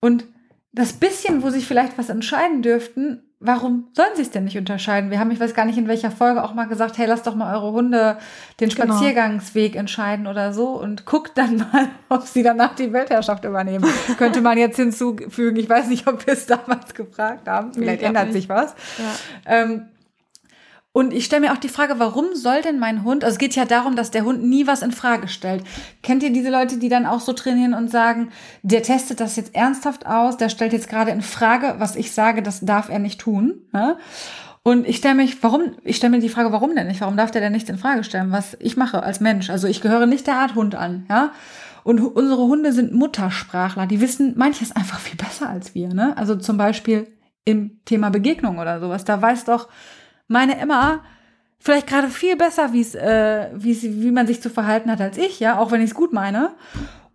Und das bisschen, wo sich vielleicht was entscheiden dürften, warum sollen sie es denn nicht unterscheiden? Wir haben, ich weiß gar nicht in welcher Folge auch mal gesagt, hey, lasst doch mal eure Hunde den genau. Spaziergangsweg entscheiden oder so und guckt dann <laughs> mal, ob sie danach die Weltherrschaft übernehmen. Könnte man jetzt hinzufügen. Ich weiß nicht, ob wir es damals gefragt haben. Vielleicht ändert sich was. Ja. Ähm, und ich stelle mir auch die Frage, warum soll denn mein Hund, also es geht ja darum, dass der Hund nie was in Frage stellt. Kennt ihr diese Leute, die dann auch so trainieren und sagen, der testet das jetzt ernsthaft aus, der stellt jetzt gerade in Frage, was ich sage, das darf er nicht tun. Ne? Und ich stelle mich, warum, ich stelle mir die Frage, warum denn nicht? Warum darf der denn nicht in Frage stellen, was ich mache als Mensch? Also ich gehöre nicht der Art Hund an, ja. Und unsere Hunde sind Muttersprachler, die wissen manches einfach viel besser als wir, ne? Also zum Beispiel im Thema Begegnung oder sowas. Da weiß doch meine Emma vielleicht gerade viel besser, wie's, äh, wie's, wie man sich zu verhalten hat als ich, ja, auch wenn ich es gut meine.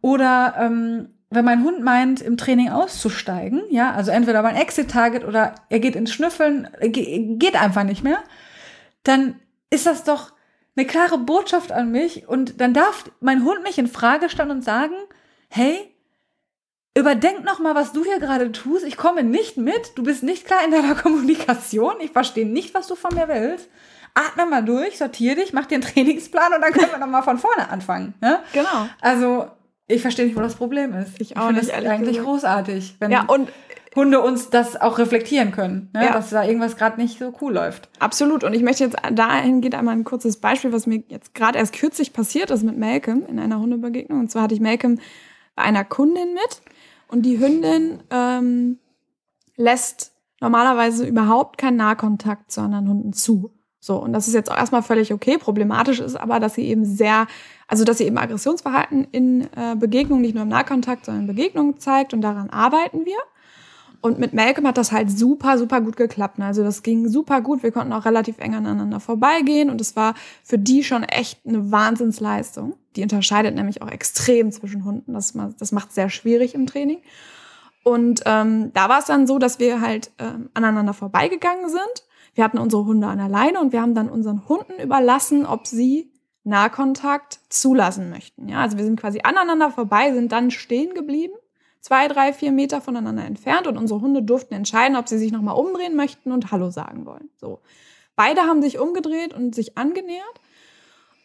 Oder ähm, wenn mein Hund meint, im Training auszusteigen, ja, also entweder mein Exit-Target oder er geht ins Schnüffeln, geht einfach nicht mehr, dann ist das doch eine klare Botschaft an mich und dann darf mein Hund mich in Frage stellen und sagen, hey, Überdenk noch mal, was du hier gerade tust. Ich komme nicht mit. Du bist nicht klar in deiner <laughs> Kommunikation. Ich verstehe nicht, was du von mir willst. Atme mal durch, sortiere dich, mach dir einen <laughs> Trainingsplan und dann können wir noch mal von vorne anfangen. Ne? Genau. Also ich verstehe nicht, wo das Problem ist. Ich auch ich nicht. Das eigentlich gesagt. großartig, wenn ja, und Hunde uns das auch reflektieren können, ne? ja. dass da irgendwas gerade nicht so cool läuft. Absolut. Und ich möchte jetzt dahin geht einmal ein kurzes Beispiel, was mir jetzt gerade erst kürzlich passiert ist mit Malcolm in einer Hundebegegnung. Und zwar hatte ich Malcolm bei einer Kundin mit und die Hündin ähm, lässt normalerweise überhaupt keinen Nahkontakt zu anderen Hunden zu. So, und das ist jetzt auch erstmal völlig okay. Problematisch ist aber, dass sie eben sehr, also dass sie eben Aggressionsverhalten in äh, Begegnungen, nicht nur im Nahkontakt, sondern in Begegnungen zeigt und daran arbeiten wir. Und mit Malcolm hat das halt super, super gut geklappt. Also das ging super gut. Wir konnten auch relativ eng aneinander vorbeigehen und es war für die schon echt eine Wahnsinnsleistung. Die unterscheidet nämlich auch extrem zwischen Hunden. Das, das macht sehr schwierig im Training. Und ähm, da war es dann so, dass wir halt ähm, aneinander vorbeigegangen sind. Wir hatten unsere Hunde an der Leine und wir haben dann unseren Hunden überlassen, ob sie Nahkontakt zulassen möchten. Ja, also wir sind quasi aneinander vorbei, sind dann stehen geblieben zwei, drei, vier Meter voneinander entfernt und unsere Hunde durften entscheiden, ob sie sich nochmal umdrehen möchten und Hallo sagen wollen. So. Beide haben sich umgedreht und sich angenähert.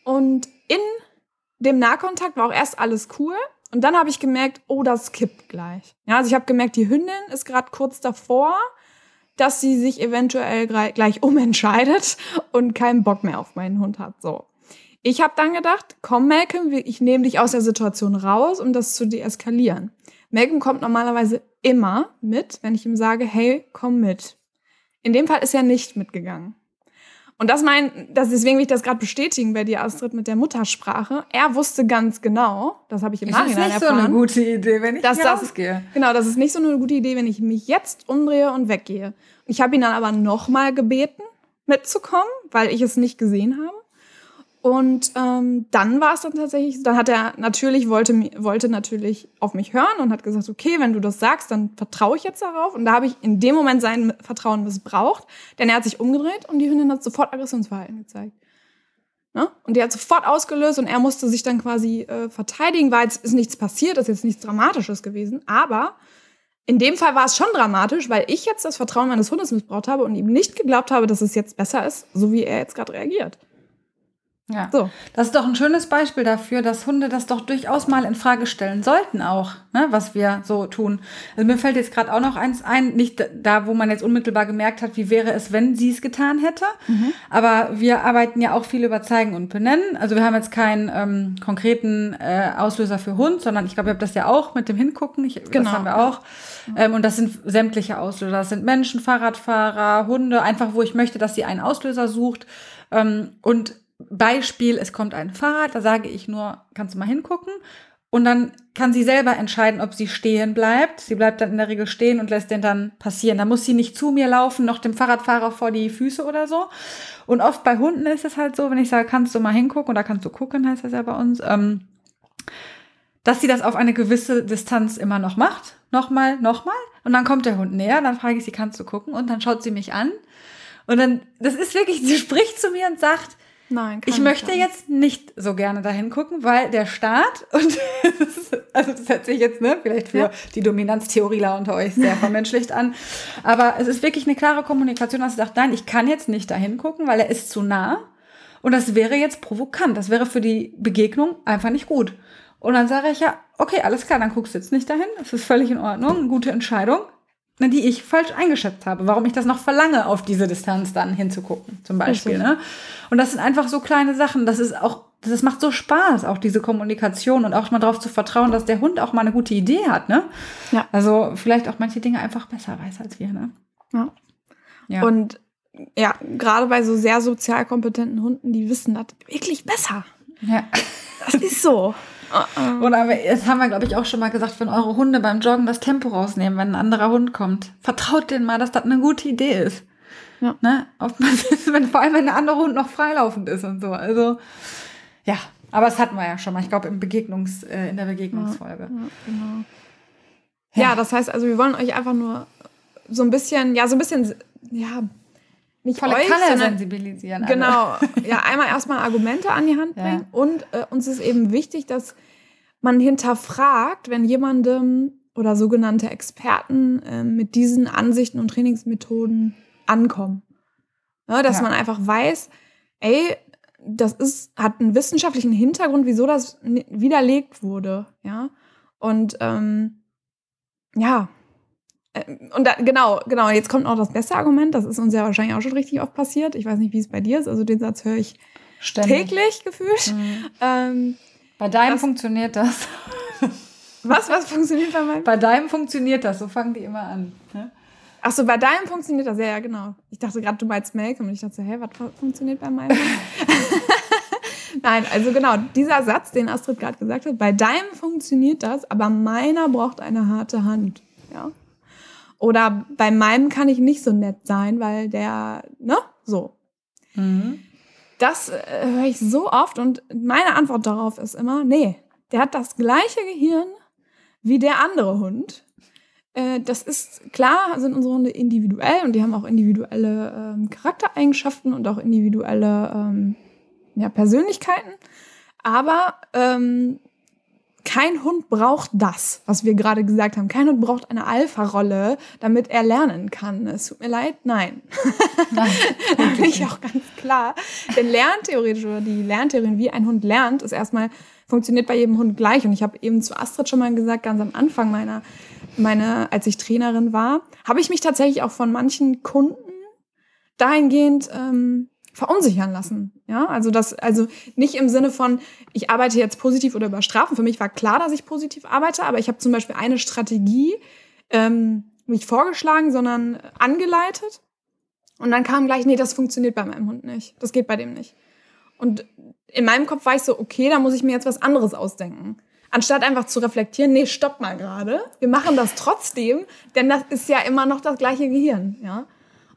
Und in dem Nahkontakt war auch erst alles cool. Und dann habe ich gemerkt, oh, das kippt gleich. Ja, also ich habe gemerkt, die Hündin ist gerade kurz davor, dass sie sich eventuell gleich <laughs> umentscheidet und keinen Bock mehr auf meinen Hund hat. So. Ich habe dann gedacht, komm, Malcolm, ich nehme dich aus der Situation raus, um das zu deeskalieren. Malcolm kommt normalerweise immer mit, wenn ich ihm sage, hey, komm mit. In dem Fall ist er nicht mitgegangen. Und das mein, das deswegen will ich das gerade bestätigen bei dir, Astrid, mit der Muttersprache. Er wusste ganz genau, das habe ich im ist Nachhinein nicht erfahren. so eine gute Idee, wenn ich dass das, rausgehe. Genau, das ist nicht so eine gute Idee, wenn ich mich jetzt umdrehe und weggehe. Ich habe ihn dann aber nochmal gebeten, mitzukommen, weil ich es nicht gesehen habe. Und ähm, dann war es dann tatsächlich, dann hat er natürlich, wollte, wollte natürlich auf mich hören und hat gesagt, okay, wenn du das sagst, dann vertraue ich jetzt darauf. Und da habe ich in dem Moment sein Vertrauen missbraucht, denn er hat sich umgedreht und die Hündin hat sofort Aggressionsverhalten gezeigt. Ne? Und die hat sofort ausgelöst und er musste sich dann quasi äh, verteidigen, weil jetzt ist nichts passiert, ist jetzt nichts Dramatisches gewesen. Aber in dem Fall war es schon dramatisch, weil ich jetzt das Vertrauen meines Hundes missbraucht habe und ihm nicht geglaubt habe, dass es jetzt besser ist, so wie er jetzt gerade reagiert. Ja. So. Das ist doch ein schönes Beispiel dafür, dass Hunde das doch durchaus mal in Frage stellen sollten auch, ne, was wir so tun. Also mir fällt jetzt gerade auch noch eins ein, nicht da, wo man jetzt unmittelbar gemerkt hat, wie wäre es, wenn sie es getan hätte. Aber wir arbeiten ja auch viel über Zeigen und Benennen. Also wir haben jetzt keinen ähm, konkreten äh, Auslöser für Hund, sondern ich glaube, ihr habt das ja auch mit dem Hingucken. Ich, Genau, Das haben wir ja. auch. Ähm, und das sind sämtliche Auslöser. Das sind Menschen, Fahrradfahrer, Hunde, einfach wo ich möchte, dass sie einen Auslöser sucht. Ähm, und Beispiel, es kommt ein Fahrrad, da sage ich nur, kannst du mal hingucken? Und dann kann sie selber entscheiden, ob sie stehen bleibt. Sie bleibt dann in der Regel stehen und lässt den dann passieren. Da muss sie nicht zu mir laufen, noch dem Fahrradfahrer vor die Füße oder so. Und oft bei Hunden ist es halt so, wenn ich sage, kannst du mal hingucken oder kannst du gucken, heißt das ja bei uns, ähm, dass sie das auf eine gewisse Distanz immer noch macht. Nochmal, nochmal. Und dann kommt der Hund näher, dann frage ich sie, kannst du gucken? Und dann schaut sie mich an. Und dann, das ist wirklich, sie spricht zu mir und sagt, Nein, ich möchte nicht. jetzt nicht so gerne dahin gucken, weil der Staat, <laughs> und also das hört sich jetzt, ne, vielleicht für Ja. die Dominanztheorieler unter euch sehr vermenschlicht an, aber es ist wirklich eine klare Kommunikation, dass sie sagt, nein, ich kann jetzt nicht dahin gucken, weil er ist zu nah und das wäre jetzt provokant, das wäre für die Begegnung einfach nicht gut. Und dann sage ich ja, okay, alles klar, dann guckst du jetzt nicht dahin, das ist völlig in Ordnung, gute Entscheidung, die ich falsch eingeschätzt habe, warum ich das noch verlange, auf diese Distanz dann hinzugucken, zum Beispiel. Richtig. Ne? Und das sind einfach so kleine Sachen, das ist auch, das macht so Spaß, auch diese Kommunikation und auch mal darauf zu vertrauen, dass der Hund auch mal eine gute Idee hat, ne? Ja. Also vielleicht auch manche Dinge einfach besser weiß als wir, ne? Ja. Ja. Und ja, gerade bei so sehr sozial kompetenten Hunden, die wissen das wirklich besser. ja. Das ist so. <laughs> Und aber das haben wir, glaube ich, auch schon mal gesagt, wenn eure Hunde beim Joggen das Tempo rausnehmen, wenn ein anderer Hund kommt, vertraut denen mal, dass das eine gute Idee ist. Ja. Ne? Oftmals <laughs> ist, wenn, vor allem, wenn der andere Hund noch freilaufend ist und so. Also, ja. Aber das hatten wir ja schon mal, ich glaube, im Begegnungs, äh, in der Begegnungsfolge. Ja, genau. Ja, das heißt also, wir wollen euch einfach nur so ein bisschen, ja, so ein bisschen, ja, nicht Volle euch, Kanne sensibilisieren. alle. Genau, ja, einmal erstmal Argumente an die Hand <laughs> Ja. bringen. Und äh, uns ist eben wichtig, dass man hinterfragt, wenn jemandem oder sogenannte Experten äh, mit diesen Ansichten und Trainingsmethoden ankommen. Ne, dass Ja. man einfach weiß, ey, das ist, hat einen wissenschaftlichen Hintergrund, wieso das widerlegt wurde. Ja. Und ähm, ja. Äh, Und da, genau, genau, jetzt kommt noch das beste Argument, das ist uns ja wahrscheinlich auch schon richtig oft passiert. Ich weiß nicht, wie es bei dir ist. Also den Satz höre ich Ständig. täglich gefühlt. Mhm. Ähm, Bei deinem Das- funktioniert das. was, was funktioniert bei meinem? Bei deinem funktioniert das, so fangen die immer an. Ne? Achso, bei deinem funktioniert das, ja, ja, genau. Ich dachte gerade, du meinst Malcolm und ich dachte, so, hä, was fu- funktioniert bei meinem? <laughs> Nein, also genau, dieser Satz, den Astrid gerade gesagt hat, bei deinem funktioniert das, aber meiner braucht eine harte Hand. Ja. Oder bei meinem kann ich nicht so nett sein, weil der, ne, so. Mhm. Das äh, höre ich so oft und meine Antwort darauf ist immer, nee, der hat das gleiche Gehirn wie der andere Hund. Äh, das ist klar, sind unsere Hunde individuell und die haben auch individuelle ähm, Charaktereigenschaften und auch individuelle ähm, ja, Persönlichkeiten. Aber ähm, kein Hund braucht das, was wir gerade gesagt haben. Kein Hund braucht eine Alpha-Rolle, damit er lernen kann. Es tut mir leid, nein. Nein, Da <laughs> bin ich auch ganz klar. Denn lerntheoretisch oder die Lerntheorien, wie ein Hund lernt, ist erstmal, funktioniert bei jedem Hund gleich. Und ich habe eben zu Astrid schon mal gesagt, ganz am Anfang meiner, meine, als ich Trainerin war, habe ich mich tatsächlich auch von manchen Kunden dahingehend ähm, verunsichern lassen. Ja, also das, also nicht im Sinne von, ich arbeite jetzt positiv oder über Strafen. Für mich war klar, dass ich positiv arbeite, aber ich habe zum Beispiel eine Strategie ähm, nicht vorgeschlagen, sondern angeleitet. Und dann kam gleich, nee, das funktioniert bei meinem Hund nicht. Das geht bei dem nicht. Und in meinem Kopf war ich so, okay, da muss ich mir jetzt was anderes ausdenken. Anstatt einfach zu reflektieren, nee, stopp mal gerade. Wir machen das trotzdem, denn das ist ja immer noch das gleiche Gehirn, ja.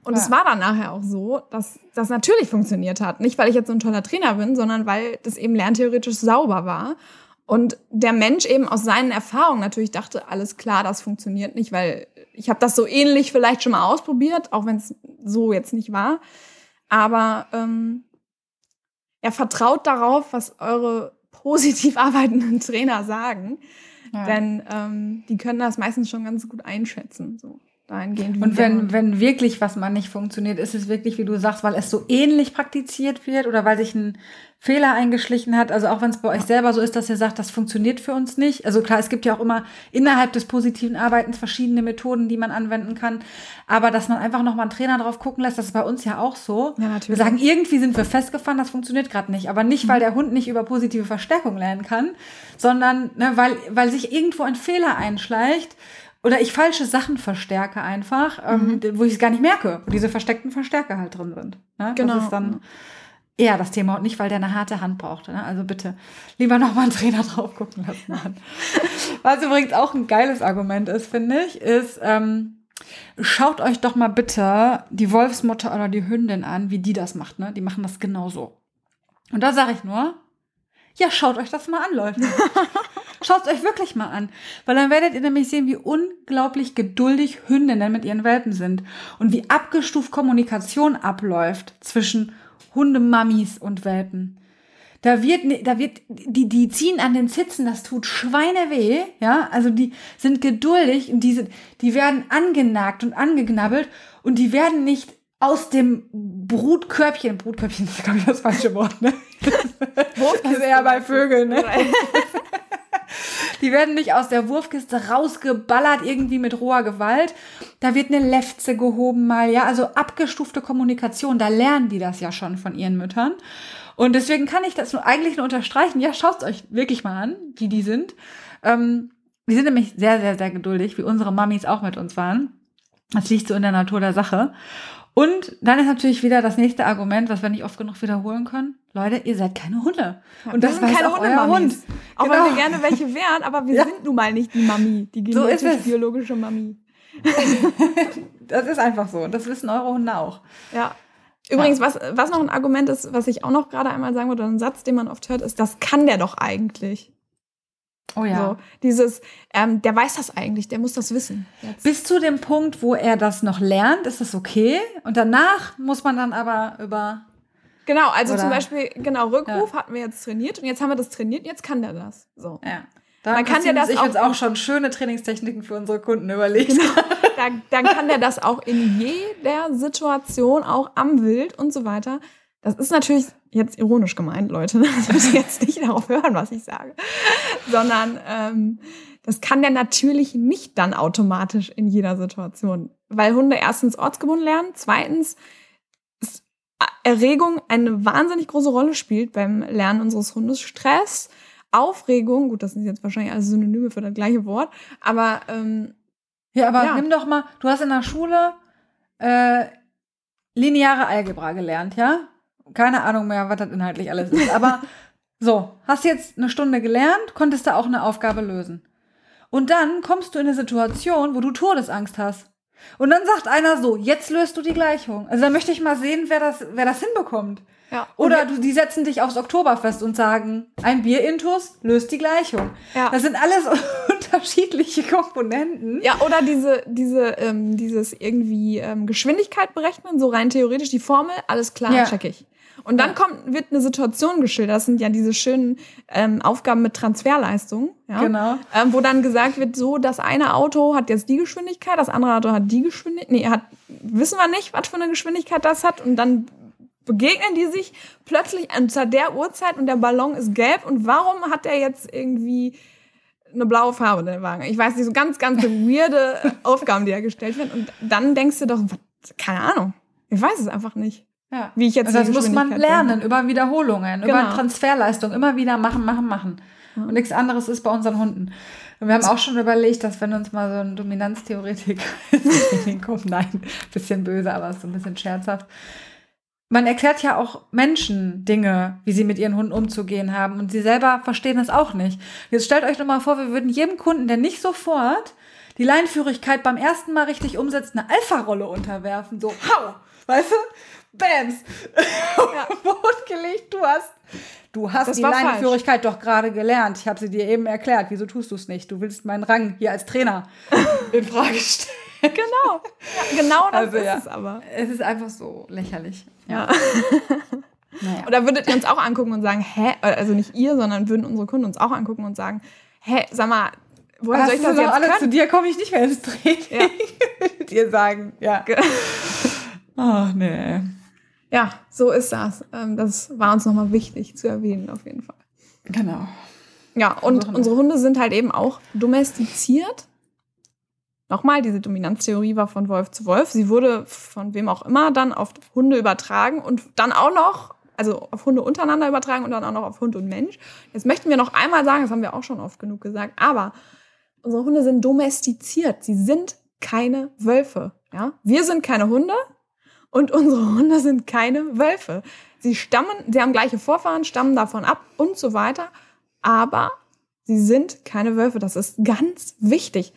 Und ja. es war dann nachher auch so, dass das natürlich funktioniert hat. Nicht, weil ich jetzt so ein toller Trainer bin, sondern weil das eben lerntheoretisch sauber war. Und der Mensch eben aus seinen Erfahrungen natürlich dachte, alles klar, das funktioniert nicht, weil ich habe das so ähnlich vielleicht schon mal ausprobiert, auch wenn es so jetzt nicht war. Aber ähm, er vertraut darauf, was eure positiv arbeitenden Trainer sagen. Ja. Denn ähm, die können das meistens schon ganz gut einschätzen. So dahingehend. Und wenn, wenn wirklich was mal nicht funktioniert, ist es wirklich, wie du sagst, weil es so ähnlich praktiziert wird oder weil sich ein Fehler eingeschlichen hat. Also auch wenn es bei euch selber so ist, dass ihr sagt, das funktioniert für uns nicht. Also klar, es gibt ja auch immer innerhalb des positiven Arbeitens verschiedene Methoden, die man anwenden kann. Aber dass man einfach nochmal einen Trainer drauf gucken lässt, das ist bei uns ja auch so. Ja, natürlich. Wir sagen, irgendwie sind wir festgefahren, das funktioniert gerade nicht. Aber nicht, weil der Hund nicht über positive Verstärkung lernen kann, sondern ne, weil, weil sich irgendwo ein Fehler einschleicht oder ich falsche Sachen verstärke einfach, ähm, mhm. wo ich es gar nicht merke, wo diese versteckten Verstärker halt drin sind. Ne? Genau. Das ist dann eher das Thema und nicht, weil der eine harte Hand braucht. Ne? Also bitte lieber nochmal einen Trainer <laughs> drauf gucken lassen. <laughs> Was übrigens auch ein geiles Argument ist, finde ich, ist, ähm, schaut euch doch mal bitte die Wolfsmutter oder die Hündin an, wie die das macht. Ne? Die machen das genauso. Und da sage ich nur, ja, schaut euch das mal an, Leute. <laughs> schaut es euch wirklich mal an. Weil dann werdet ihr nämlich sehen, wie unglaublich geduldig Hündinnen mit ihren Welpen sind. Und wie abgestuft Kommunikation abläuft zwischen Hundemamis und Welpen. Da wird, da wird, die, die ziehen an den Zitzen, das tut Schweine weh, ja. Also die sind geduldig und die sind, die werden angenagt und angeknabbelt und die werden nicht aus dem Brutkörbchen, Brutkörbchen ist, glaube ich, das falsche Wort, ne? Das ist eher bei Vögeln, ne? <laughs> Die werden nicht aus der Wurfkiste rausgeballert, irgendwie mit roher Gewalt. Da wird eine Lefze gehoben mal, ja, also abgestufte Kommunikation, da lernen die das ja schon von ihren Müttern. Und deswegen kann ich das nur eigentlich nur unterstreichen. Ja, schaut euch wirklich mal an, wie die sind. Ähm, die sind nämlich sehr, sehr, sehr geduldig, wie unsere Mamis auch mit uns waren. Das liegt so in der Natur der Sache. Und dann ist natürlich wieder das nächste Argument, was wir nicht oft genug wiederholen können. Leute, ihr seid keine Hunde. Ja, und das sind keine Hunde Hund. Auch genau. wenn wir gerne welche wären, aber wir ja. sind nun mal nicht die Mami, die genetisch so biologische Mami. <laughs> das ist einfach so. Und das wissen eure Hunde auch. Ja. Übrigens, ja. was, was noch ein Argument ist, was ich auch noch gerade einmal sagen würde, ein Satz, den man oft hört, ist, das kann der doch eigentlich. Oh ja. So, dieses, ähm, der weiß das eigentlich, der muss das wissen. Jetzt. Bis zu dem Punkt, wo er das noch lernt, ist das okay. Und danach muss man dann aber über. Genau, also Oder? zum Beispiel, genau, Rückruf ja. hatten wir jetzt trainiert und jetzt haben wir das trainiert, jetzt kann der das. So. Ja. Da dann kann der das auch, uns auch schon schöne Trainingstechniken für unsere Kunden überlegt. Genau. <laughs> Dann, dann kann der das auch in jeder Situation, auch am Wild und so weiter. Das ist natürlich jetzt ironisch gemeint, Leute. <laughs> Das müssen jetzt nicht darauf hören, was ich sage. Sondern ähm, das kann der natürlich nicht dann automatisch in jeder Situation. Weil Hunde erstens ortsgebunden lernen, zweitens Erregung eine wahnsinnig große Rolle spielt beim Lernen unseres Hundes. Stress, Aufregung, gut, das sind jetzt wahrscheinlich alles Synonyme für das gleiche Wort, aber ähm, ja, aber ja. nimm doch mal, du hast in der Schule äh, lineare Algebra gelernt, ja? Keine Ahnung mehr, was das inhaltlich alles ist. Aber <laughs> so, hast jetzt eine Stunde gelernt, konntest du auch eine Aufgabe lösen. Und dann kommst du in eine Situation, wo du Todesangst hast. Und dann sagt einer so, jetzt löst du die Gleichung. Also da möchte ich mal sehen, wer das, wer das hinbekommt. Ja. Oder du, die setzen dich aufs Oktoberfest und sagen, ein Bier-Intus löst die Gleichung. Ja. Das sind alles <laughs> unterschiedliche Komponenten. Ja, oder diese, diese, ähm, dieses irgendwie ähm, Geschwindigkeit berechnen, so rein theoretisch die Formel, alles klar, ja. check ich. Und dann kommt, wird eine Situation geschildert. Das sind ja diese schönen ähm, Aufgaben mit Transferleistung. Ja? Genau. Ähm, wo dann gesagt wird, so, das eine Auto hat jetzt die Geschwindigkeit, das andere Auto hat die Geschwindigkeit. Nee, hat, wissen wir nicht, was für eine Geschwindigkeit das hat. Und dann begegnen die sich plötzlich unter der Uhrzeit und der Ballon ist gelb. Und warum hat er jetzt irgendwie eine blaue Farbe in der Wagen? Ich weiß nicht, so ganz, ganz weirde <laughs> Aufgaben, die da gestellt werden. Und dann denkst du doch, keine Ahnung. Ich weiß es einfach nicht. Ja. Wie ich jetzt also das muss man lernen bin. über Wiederholungen, genau. über Transferleistung, immer wieder machen, machen, machen. Ja. Und nichts anderes ist bei unseren Hunden. Und wir haben auch schon überlegt, dass wenn uns mal so ein Dominanztheoretiker <laughs> kommt, nein, bisschen böse, aber so ein bisschen scherzhaft. Man erklärt ja auch Menschen Dinge, wie sie mit ihren Hunden umzugehen haben. Und sie selber verstehen es auch nicht. Jetzt stellt euch doch mal vor, wir würden jedem Kunden, der nicht sofort die Leinführigkeit beim ersten Mal richtig umsetzt, eine Alpha-Rolle unterwerfen. So, hau! Weißt du? Bams! Ja. <laughs> Boden gelegt, du hast. Du hast das die Leinenführigkeit doch gerade gelernt. Ich habe sie dir eben erklärt. Wieso tust du es nicht? Du willst meinen Rang hier als Trainer <laughs> in Frage stellen. Genau. Ja, genau das also, ist ja. es aber. Es ist einfach so lächerlich. Ja. <laughs> naja. Oder würdet ihr uns auch angucken und sagen, hä? Also nicht ihr, sondern würden unsere Kunden uns auch angucken und sagen, hä, sag mal, woher soll ich das jetzt alle können? Zu dir komme ich nicht mehr ins Training. Ja. dir sagen, ja. Ach, nee. Ja, so ist das. Ähm, das war uns nochmal wichtig zu erwähnen, auf jeden Fall. Genau. Ja, und unsere, unsere Hunde sind halt eben auch domestiziert. Nochmal, diese Dominanztheorie war von Wolf zu Wolf. Sie wurde von wem auch immer dann auf Hunde übertragen und dann auch noch, also auf Hunde untereinander übertragen und dann auch noch auf Hund und Mensch. Jetzt möchten wir noch einmal sagen, das haben wir auch schon oft genug gesagt, aber unsere Hunde sind domestiziert. Sie sind keine Wölfe. Ja? Wir sind keine Hunde, und unsere Hunde sind keine Wölfe. Sie stammen, sie haben gleiche Vorfahren, stammen davon ab und so weiter. Aber sie sind keine Wölfe. Das ist ganz wichtig,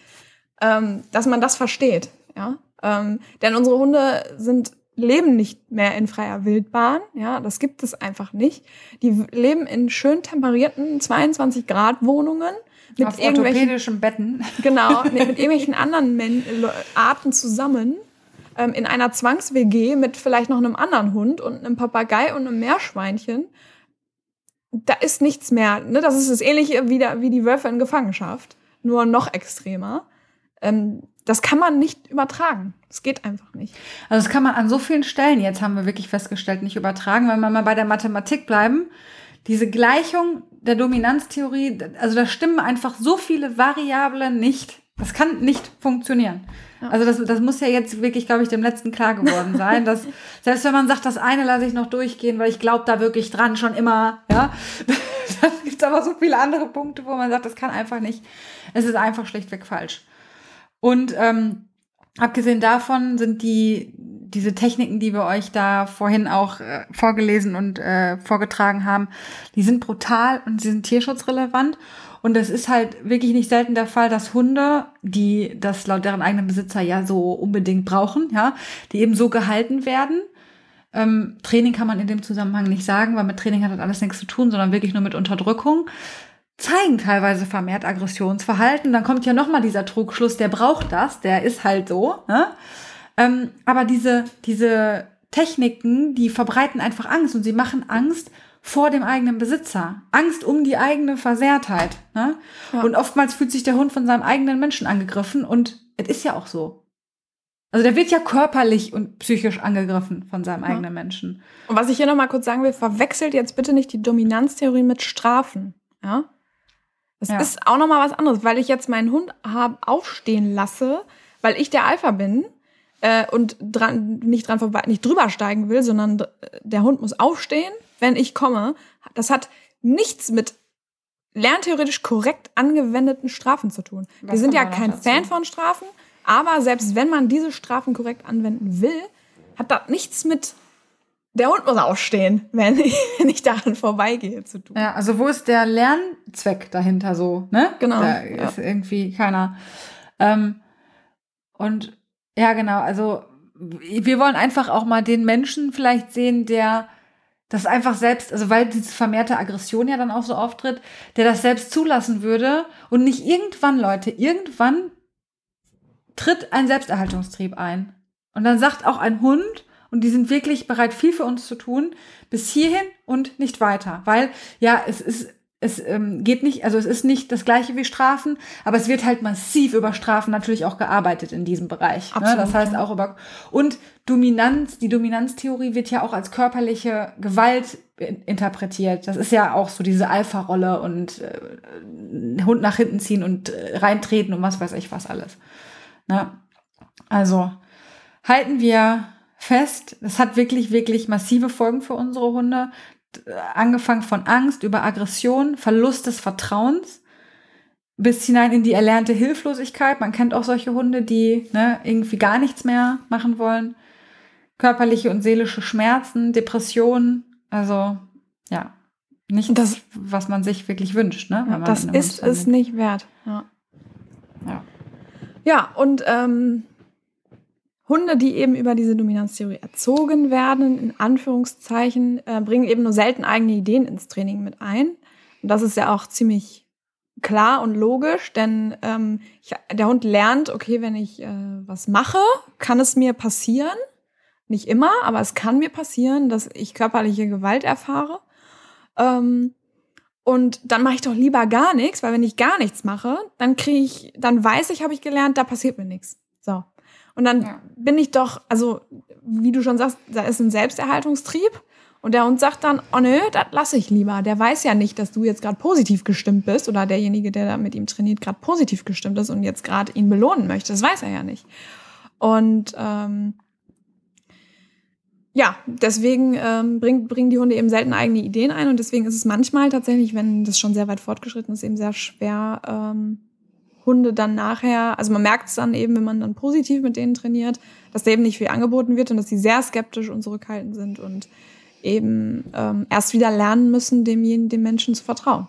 ähm, dass man das versteht. Ja? Ähm, denn unsere Hunde sind leben nicht mehr in freier Wildbahn, ja, das gibt es einfach nicht. Die leben in schön temperierten 22 Grad Wohnungen mit Auf orthopädischen Betten. Genau, mit <laughs> irgendwelchen anderen Men Arten zusammen ähm, in einer Zwangs-WG mit vielleicht noch einem anderen Hund und einem Papagei und einem Meerschweinchen, da ist nichts mehr. Ne? Das ist das Ähnliche wie, der, wie die Wölfe in Gefangenschaft, nur noch extremer. Ähm, das kann man nicht übertragen. Das geht einfach nicht. Also das kann man an so vielen Stellen, jetzt haben wir wirklich festgestellt, nicht übertragen. Wenn wir mal bei der Mathematik bleiben, diese Gleichung der Dominanztheorie, also da stimmen einfach so viele Variablen nicht. Das kann nicht funktionieren. Also das, das muss ja jetzt wirklich, glaube ich, dem letzten klar geworden sein, dass <laughs> selbst wenn man sagt, das eine lasse ich noch durchgehen, weil ich glaube da wirklich dran schon immer, ja, <laughs> dann gibt es aber so viele andere Punkte, wo man sagt, das kann einfach nicht. Es ist einfach schlichtweg falsch. Und ähm, abgesehen davon sind die diese Techniken, die wir euch da vorhin auch äh, vorgelesen und äh, vorgetragen haben, die sind brutal und sie sind tierschutzrelevant. Und es ist halt wirklich nicht selten der Fall, dass Hunde, die das laut deren eigenen Besitzer ja so unbedingt brauchen, ja, die eben so gehalten werden. Ähm, Training kann man in dem Zusammenhang nicht sagen, weil mit Training hat das alles nichts zu tun, sondern wirklich nur mit Unterdrückung zeigen teilweise vermehrt Aggressionsverhalten. Dann kommt ja nochmal dieser Trugschluss, der braucht das, der ist halt so. Ne? Ähm, aber diese, diese Techniken, die verbreiten einfach Angst und sie machen Angst vor dem eigenen Besitzer. Angst um die eigene Versehrtheit. Ne? Ja. Und oftmals fühlt sich der Hund von seinem eigenen Menschen angegriffen und es ist ja auch so. Also der wird ja körperlich und psychisch angegriffen von seinem ja. eigenen Menschen. Und was ich hier nochmal kurz sagen will, verwechselt jetzt bitte nicht die Dominanztheorie mit Strafen. Ja? Das ja. ist auch nochmal was anderes, weil ich jetzt meinen Hund hab aufstehen lasse, weil ich der Alpha bin äh, und dran, nicht dran vorbei, nicht drüber steigen will, sondern der Hund muss aufstehen wenn ich komme, das hat nichts mit lerntheoretisch korrekt angewendeten Strafen zu tun. Was Wir sind ja kein dazu? Fan von Strafen, aber selbst wenn man diese Strafen korrekt anwenden will, hat das nichts mit der Hund muss aufstehen, wenn ich, <laughs> wenn ich daran vorbeigehe zu tun. Ja, also wo ist der Lernzweck dahinter so, ne? Genau. Da ist irgendwie keiner. Ähm, und ja, genau, also wir wollen einfach auch mal den Menschen vielleicht sehen, der das einfach selbst, also weil diese vermehrte Aggression ja dann auch so auftritt, der das selbst zulassen würde und nicht irgendwann, Leute, irgendwann tritt ein Selbsterhaltungstrieb ein. Und dann sagt auch ein Hund, und die sind wirklich bereit, viel für uns zu tun, bis hierhin und nicht weiter. Weil, ja, es ist es ähm, geht nicht, also es ist nicht das gleiche wie Strafen, aber es wird halt massiv über Strafen natürlich auch gearbeitet in diesem Bereich. Absolut, ne? Das heißt auch über und Dominanz, die Dominanztheorie wird ja auch als körperliche Gewalt interpretiert. Das ist ja auch so diese Alpha-Rolle und äh, Hund nach hinten ziehen und äh, reintreten und was weiß ich was alles. Ne? Also halten wir fest, es hat wirklich, wirklich massive Folgen für unsere Hunde angefangen von Angst über Aggression, Verlust des Vertrauens bis hinein in die erlernte Hilflosigkeit. Man kennt auch solche Hunde, die ne, irgendwie gar nichts mehr machen wollen. Körperliche und seelische Schmerzen, Depressionen. Also ja, nicht das, was man sich wirklich wünscht. Ne, ja, das ist es nicht wert. Ja, ja. ja und ähm, Hunde, die eben über diese Dominanztheorie erzogen werden, in Anführungszeichen, äh, bringen eben nur selten eigene Ideen ins Training mit ein. Und das ist ja auch ziemlich klar und logisch, denn ähm, ich, der Hund lernt, okay, wenn ich äh, was mache, kann es mir passieren. Nicht immer, aber es kann mir passieren, dass ich körperliche Gewalt erfahre. Ähm, und dann mache ich doch lieber gar nichts, weil wenn ich gar nichts mache, dann kriege ich, dann weiß ich, habe ich gelernt, da passiert mir nichts. So. Und dann ja. bin ich doch, also wie du schon sagst, da ist ein Selbsterhaltungstrieb. Und der Hund sagt dann, oh nö, das lasse ich lieber. Der weiß ja nicht, dass du jetzt gerade positiv gestimmt bist oder derjenige, der da mit ihm trainiert, gerade positiv gestimmt ist und jetzt gerade ihn belohnen möchte. Das weiß er ja nicht. Und ähm, ja, deswegen ähm, bring, bringen die Hunde eben selten eigene Ideen ein und deswegen ist es manchmal tatsächlich, wenn das schon sehr weit fortgeschritten ist, eben sehr schwer, ähm, Hunde dann nachher, also man merkt es dann eben, wenn man dann positiv mit denen trainiert, dass da eben nicht viel angeboten wird und dass sie sehr skeptisch und zurückhaltend sind und eben ähm, erst wieder lernen müssen, dem, dem Menschen zu vertrauen.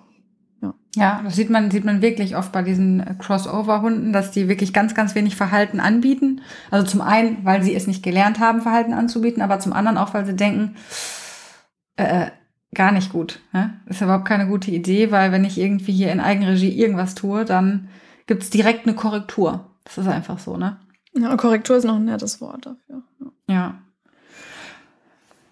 Ja. ja, das sieht man, sieht man wirklich oft bei diesen Crossover-Hunden, dass die wirklich ganz, ganz wenig Verhalten anbieten. Also zum einen, weil sie es nicht gelernt haben, Verhalten anzubieten, aber zum anderen auch, weil sie denken, äh, gar nicht gut. Ne? Ist überhaupt keine gute Idee, weil wenn ich irgendwie hier in Eigenregie irgendwas tue, dann gibt es direkt eine Korrektur. Das ist einfach so, ne? Ja, Korrektur ist noch ein nettes Wort dafür. Ja.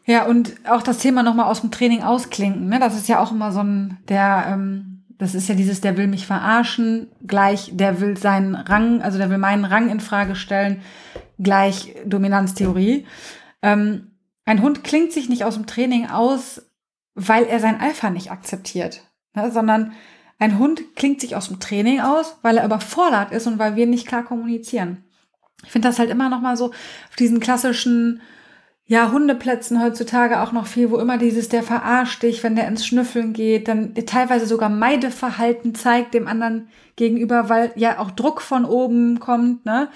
Ja, und auch das Thema nochmal aus dem Training ausklinken, ne? Das ist ja auch immer so ein, der, ähm, das ist ja dieses, der will mich verarschen, gleich, der will seinen Rang, also der will meinen Rang in Frage stellen, gleich Dominanztheorie. Ähm, ein Hund klingt sich nicht aus dem Training aus, weil er sein Alpha nicht akzeptiert, ne? sondern ein Hund klingt sich aus dem Training aus, weil er überfordert ist und weil wir nicht klar kommunizieren. Ich finde das halt immer noch mal so auf diesen klassischen ja, Hundeplätzen heutzutage auch noch viel, wo immer dieses, der verarscht dich, wenn der ins Schnüffeln geht, dann teilweise sogar Meideverhalten zeigt dem anderen gegenüber, weil ja auch Druck von oben kommt, ne?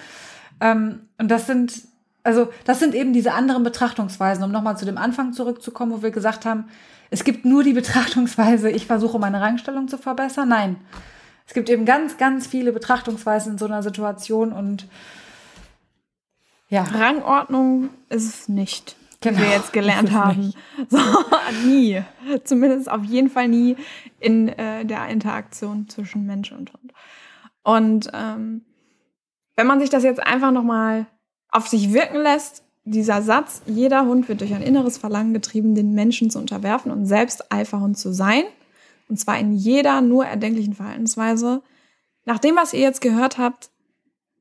Ähm, und das sind, also, das sind eben diese anderen Betrachtungsweisen, um nochmal zu dem Anfang zurückzukommen, wo wir gesagt haben, es gibt nur die Betrachtungsweise, ich versuche meine Rangstellung zu verbessern. Nein. Es gibt eben ganz, ganz viele Betrachtungsweisen in so einer Situation und ja. Rangordnung ist es nicht, genau, wir jetzt gelernt haben. <laughs> So, nie. Zumindest auf jeden Fall nie in äh, der Interaktion zwischen Mensch und Hund. Und ähm, wenn man sich das jetzt einfach nochmal auf sich wirken lässt, dieser Satz, jeder Hund wird durch ein inneres Verlangen getrieben, den Menschen zu unterwerfen und selbst Alpha-Hund zu sein. Und zwar in jeder nur erdenklichen Verhaltensweise. Nach dem, was ihr jetzt gehört habt,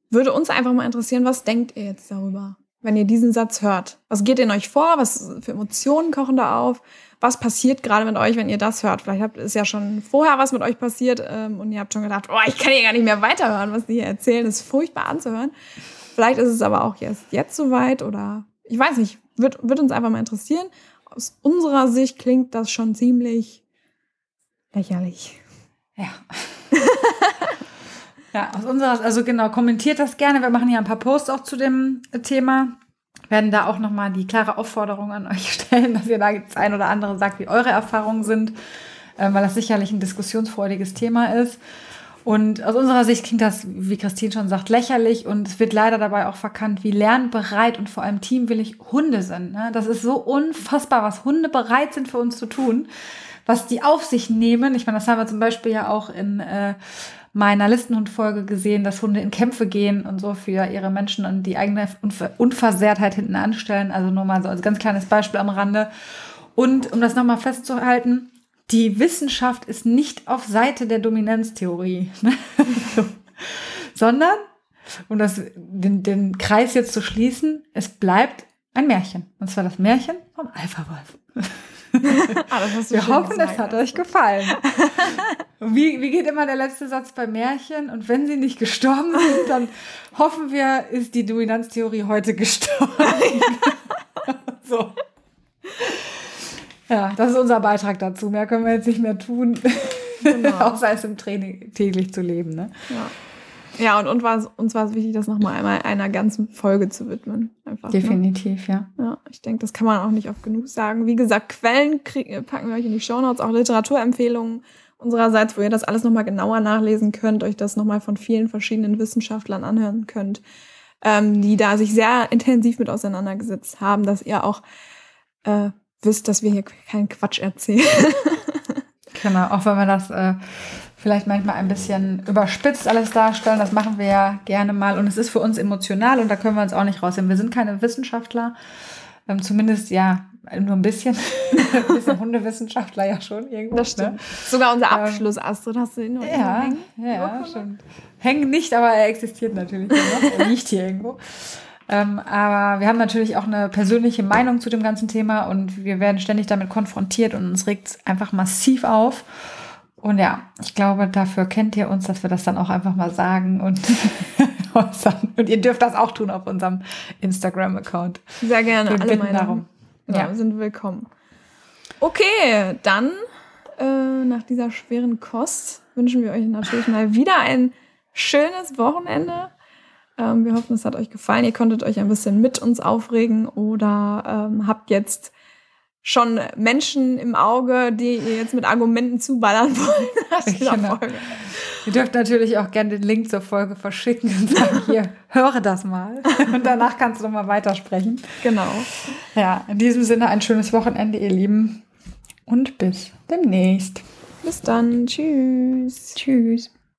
würde uns einfach mal interessieren, was denkt ihr jetzt darüber, wenn ihr diesen Satz hört? Was geht in euch vor? Was für Emotionen kochen da auf? Was passiert gerade mit euch, wenn ihr das hört? Vielleicht habt, ist ja schon vorher was mit euch passiert ähm, und ihr habt schon gedacht, oh, ich kann hier gar nicht mehr weiterhören, was die hier erzählen. Das ist furchtbar anzuhören. Vielleicht ist es aber auch jetzt, jetzt soweit oder ich weiß nicht, wird, wird uns einfach mal interessieren. Aus unserer Sicht klingt das schon ziemlich lächerlich. Ja. <laughs> ja, aus unserer, also genau, kommentiert das gerne. Wir machen hier ein paar Posts auch zu dem Thema. Werden da auch nochmal die klare Aufforderung an euch <laughs> stellen, dass ihr da das ein oder andere sagt, wie eure Erfahrungen sind, äh, weil das sicherlich ein diskussionsfreudiges Thema ist. Und aus unserer Sicht klingt das, wie Christine schon sagt, lächerlich und es wird leider dabei auch verkannt, wie lernbereit und vor allem teamwillig Hunde sind. Ne? Das ist so unfassbar, was Hunde bereit sind für uns zu tun, was die auf sich nehmen. Ich meine, das haben wir zum Beispiel ja auch in äh, meiner Listenhundfolge gesehen, dass Hunde in Kämpfe gehen und so für ihre Menschen und die eigene Unver Unversehrtheit hinten anstellen. Also nur mal so als ganz kleines Beispiel am Rande. Und um das nochmal festzuhalten, die Wissenschaft ist nicht auf Seite der Dominanztheorie, ne? <laughs> sondern, um das, den, den Kreis jetzt zu schließen, es bleibt ein Märchen. Und zwar das Märchen vom Alpha-Wolf. <laughs> ah, Wir hoffen, es hat euch gefallen. Wie, wie geht immer der letzte Satz bei Märchen? Und wenn sie nicht gestorben sind, dann hoffen wir, ist die Dominanztheorie heute gestorben. <laughs> so. Ja, das ist unser Beitrag dazu. Mehr können wir jetzt nicht mehr tun, genau. <laughs> außer es im Training täglich zu leben. Ne? Ja. Ja, und, uns war es wichtig, das nochmal einmal einer ganzen Folge zu widmen. Einfach, ne? Definitiv, ne? ja. Ja, ich denke, das kann man auch nicht oft genug sagen. Wie gesagt, Quellen packen wir euch in die Shownotes, auch Literaturempfehlungen unsererseits, wo ihr das alles nochmal genauer nachlesen könnt, euch das nochmal von vielen verschiedenen Wissenschaftlern anhören könnt, ähm, die da sich sehr intensiv mit auseinandergesetzt haben, dass ihr auch äh, wisst, dass wir hier keinen Quatsch erzählen. <laughs> genau, auch wenn wir das äh, vielleicht manchmal ein bisschen überspitzt alles darstellen, das machen wir ja gerne mal und es ist für uns emotional und da können wir uns auch nicht rausnehmen. Wir sind keine Wissenschaftler, ähm, zumindest ja nur ein bisschen, <laughs> ein bisschen Hundewissenschaftler ja schon irgendwo. Das stimmt. Ne? Sogar unser ähm, Abschluss, Astrid, hast du ihn noch ja, hängen? Ja, stimmt. Hängen nicht, aber er existiert natürlich noch. Er liegt hier irgendwo. Ähm, aber wir haben natürlich auch eine persönliche Meinung zu dem ganzen Thema und wir werden ständig damit konfrontiert und uns regt es einfach massiv auf. Und ja, ich glaube, dafür kennt ihr uns, dass wir das dann auch einfach mal sagen und <laughs> Und ihr dürft das auch tun auf unserem Instagram-Account. Sehr gerne, wir alle Meinungen. Darum. Ja, ja, sind willkommen. Okay, dann äh, nach dieser schweren Kost wünschen wir euch natürlich mal wieder ein schönes Wochenende. Ähm, wir hoffen, es hat euch gefallen. Ihr konntet euch ein bisschen mit uns aufregen oder ähm, habt jetzt schon Menschen im Auge, die ihr jetzt mit Argumenten zuballern wollt <laughs> genau. Ihr dürft natürlich auch gerne den Link zur Folge verschicken und sagen, <laughs> hier, höre das mal. <laughs> Und danach kannst du nochmal weitersprechen. Genau. Ja, in diesem Sinne ein schönes Wochenende, ihr Lieben. Und bis demnächst. Bis dann. Tschüss. Tschüss.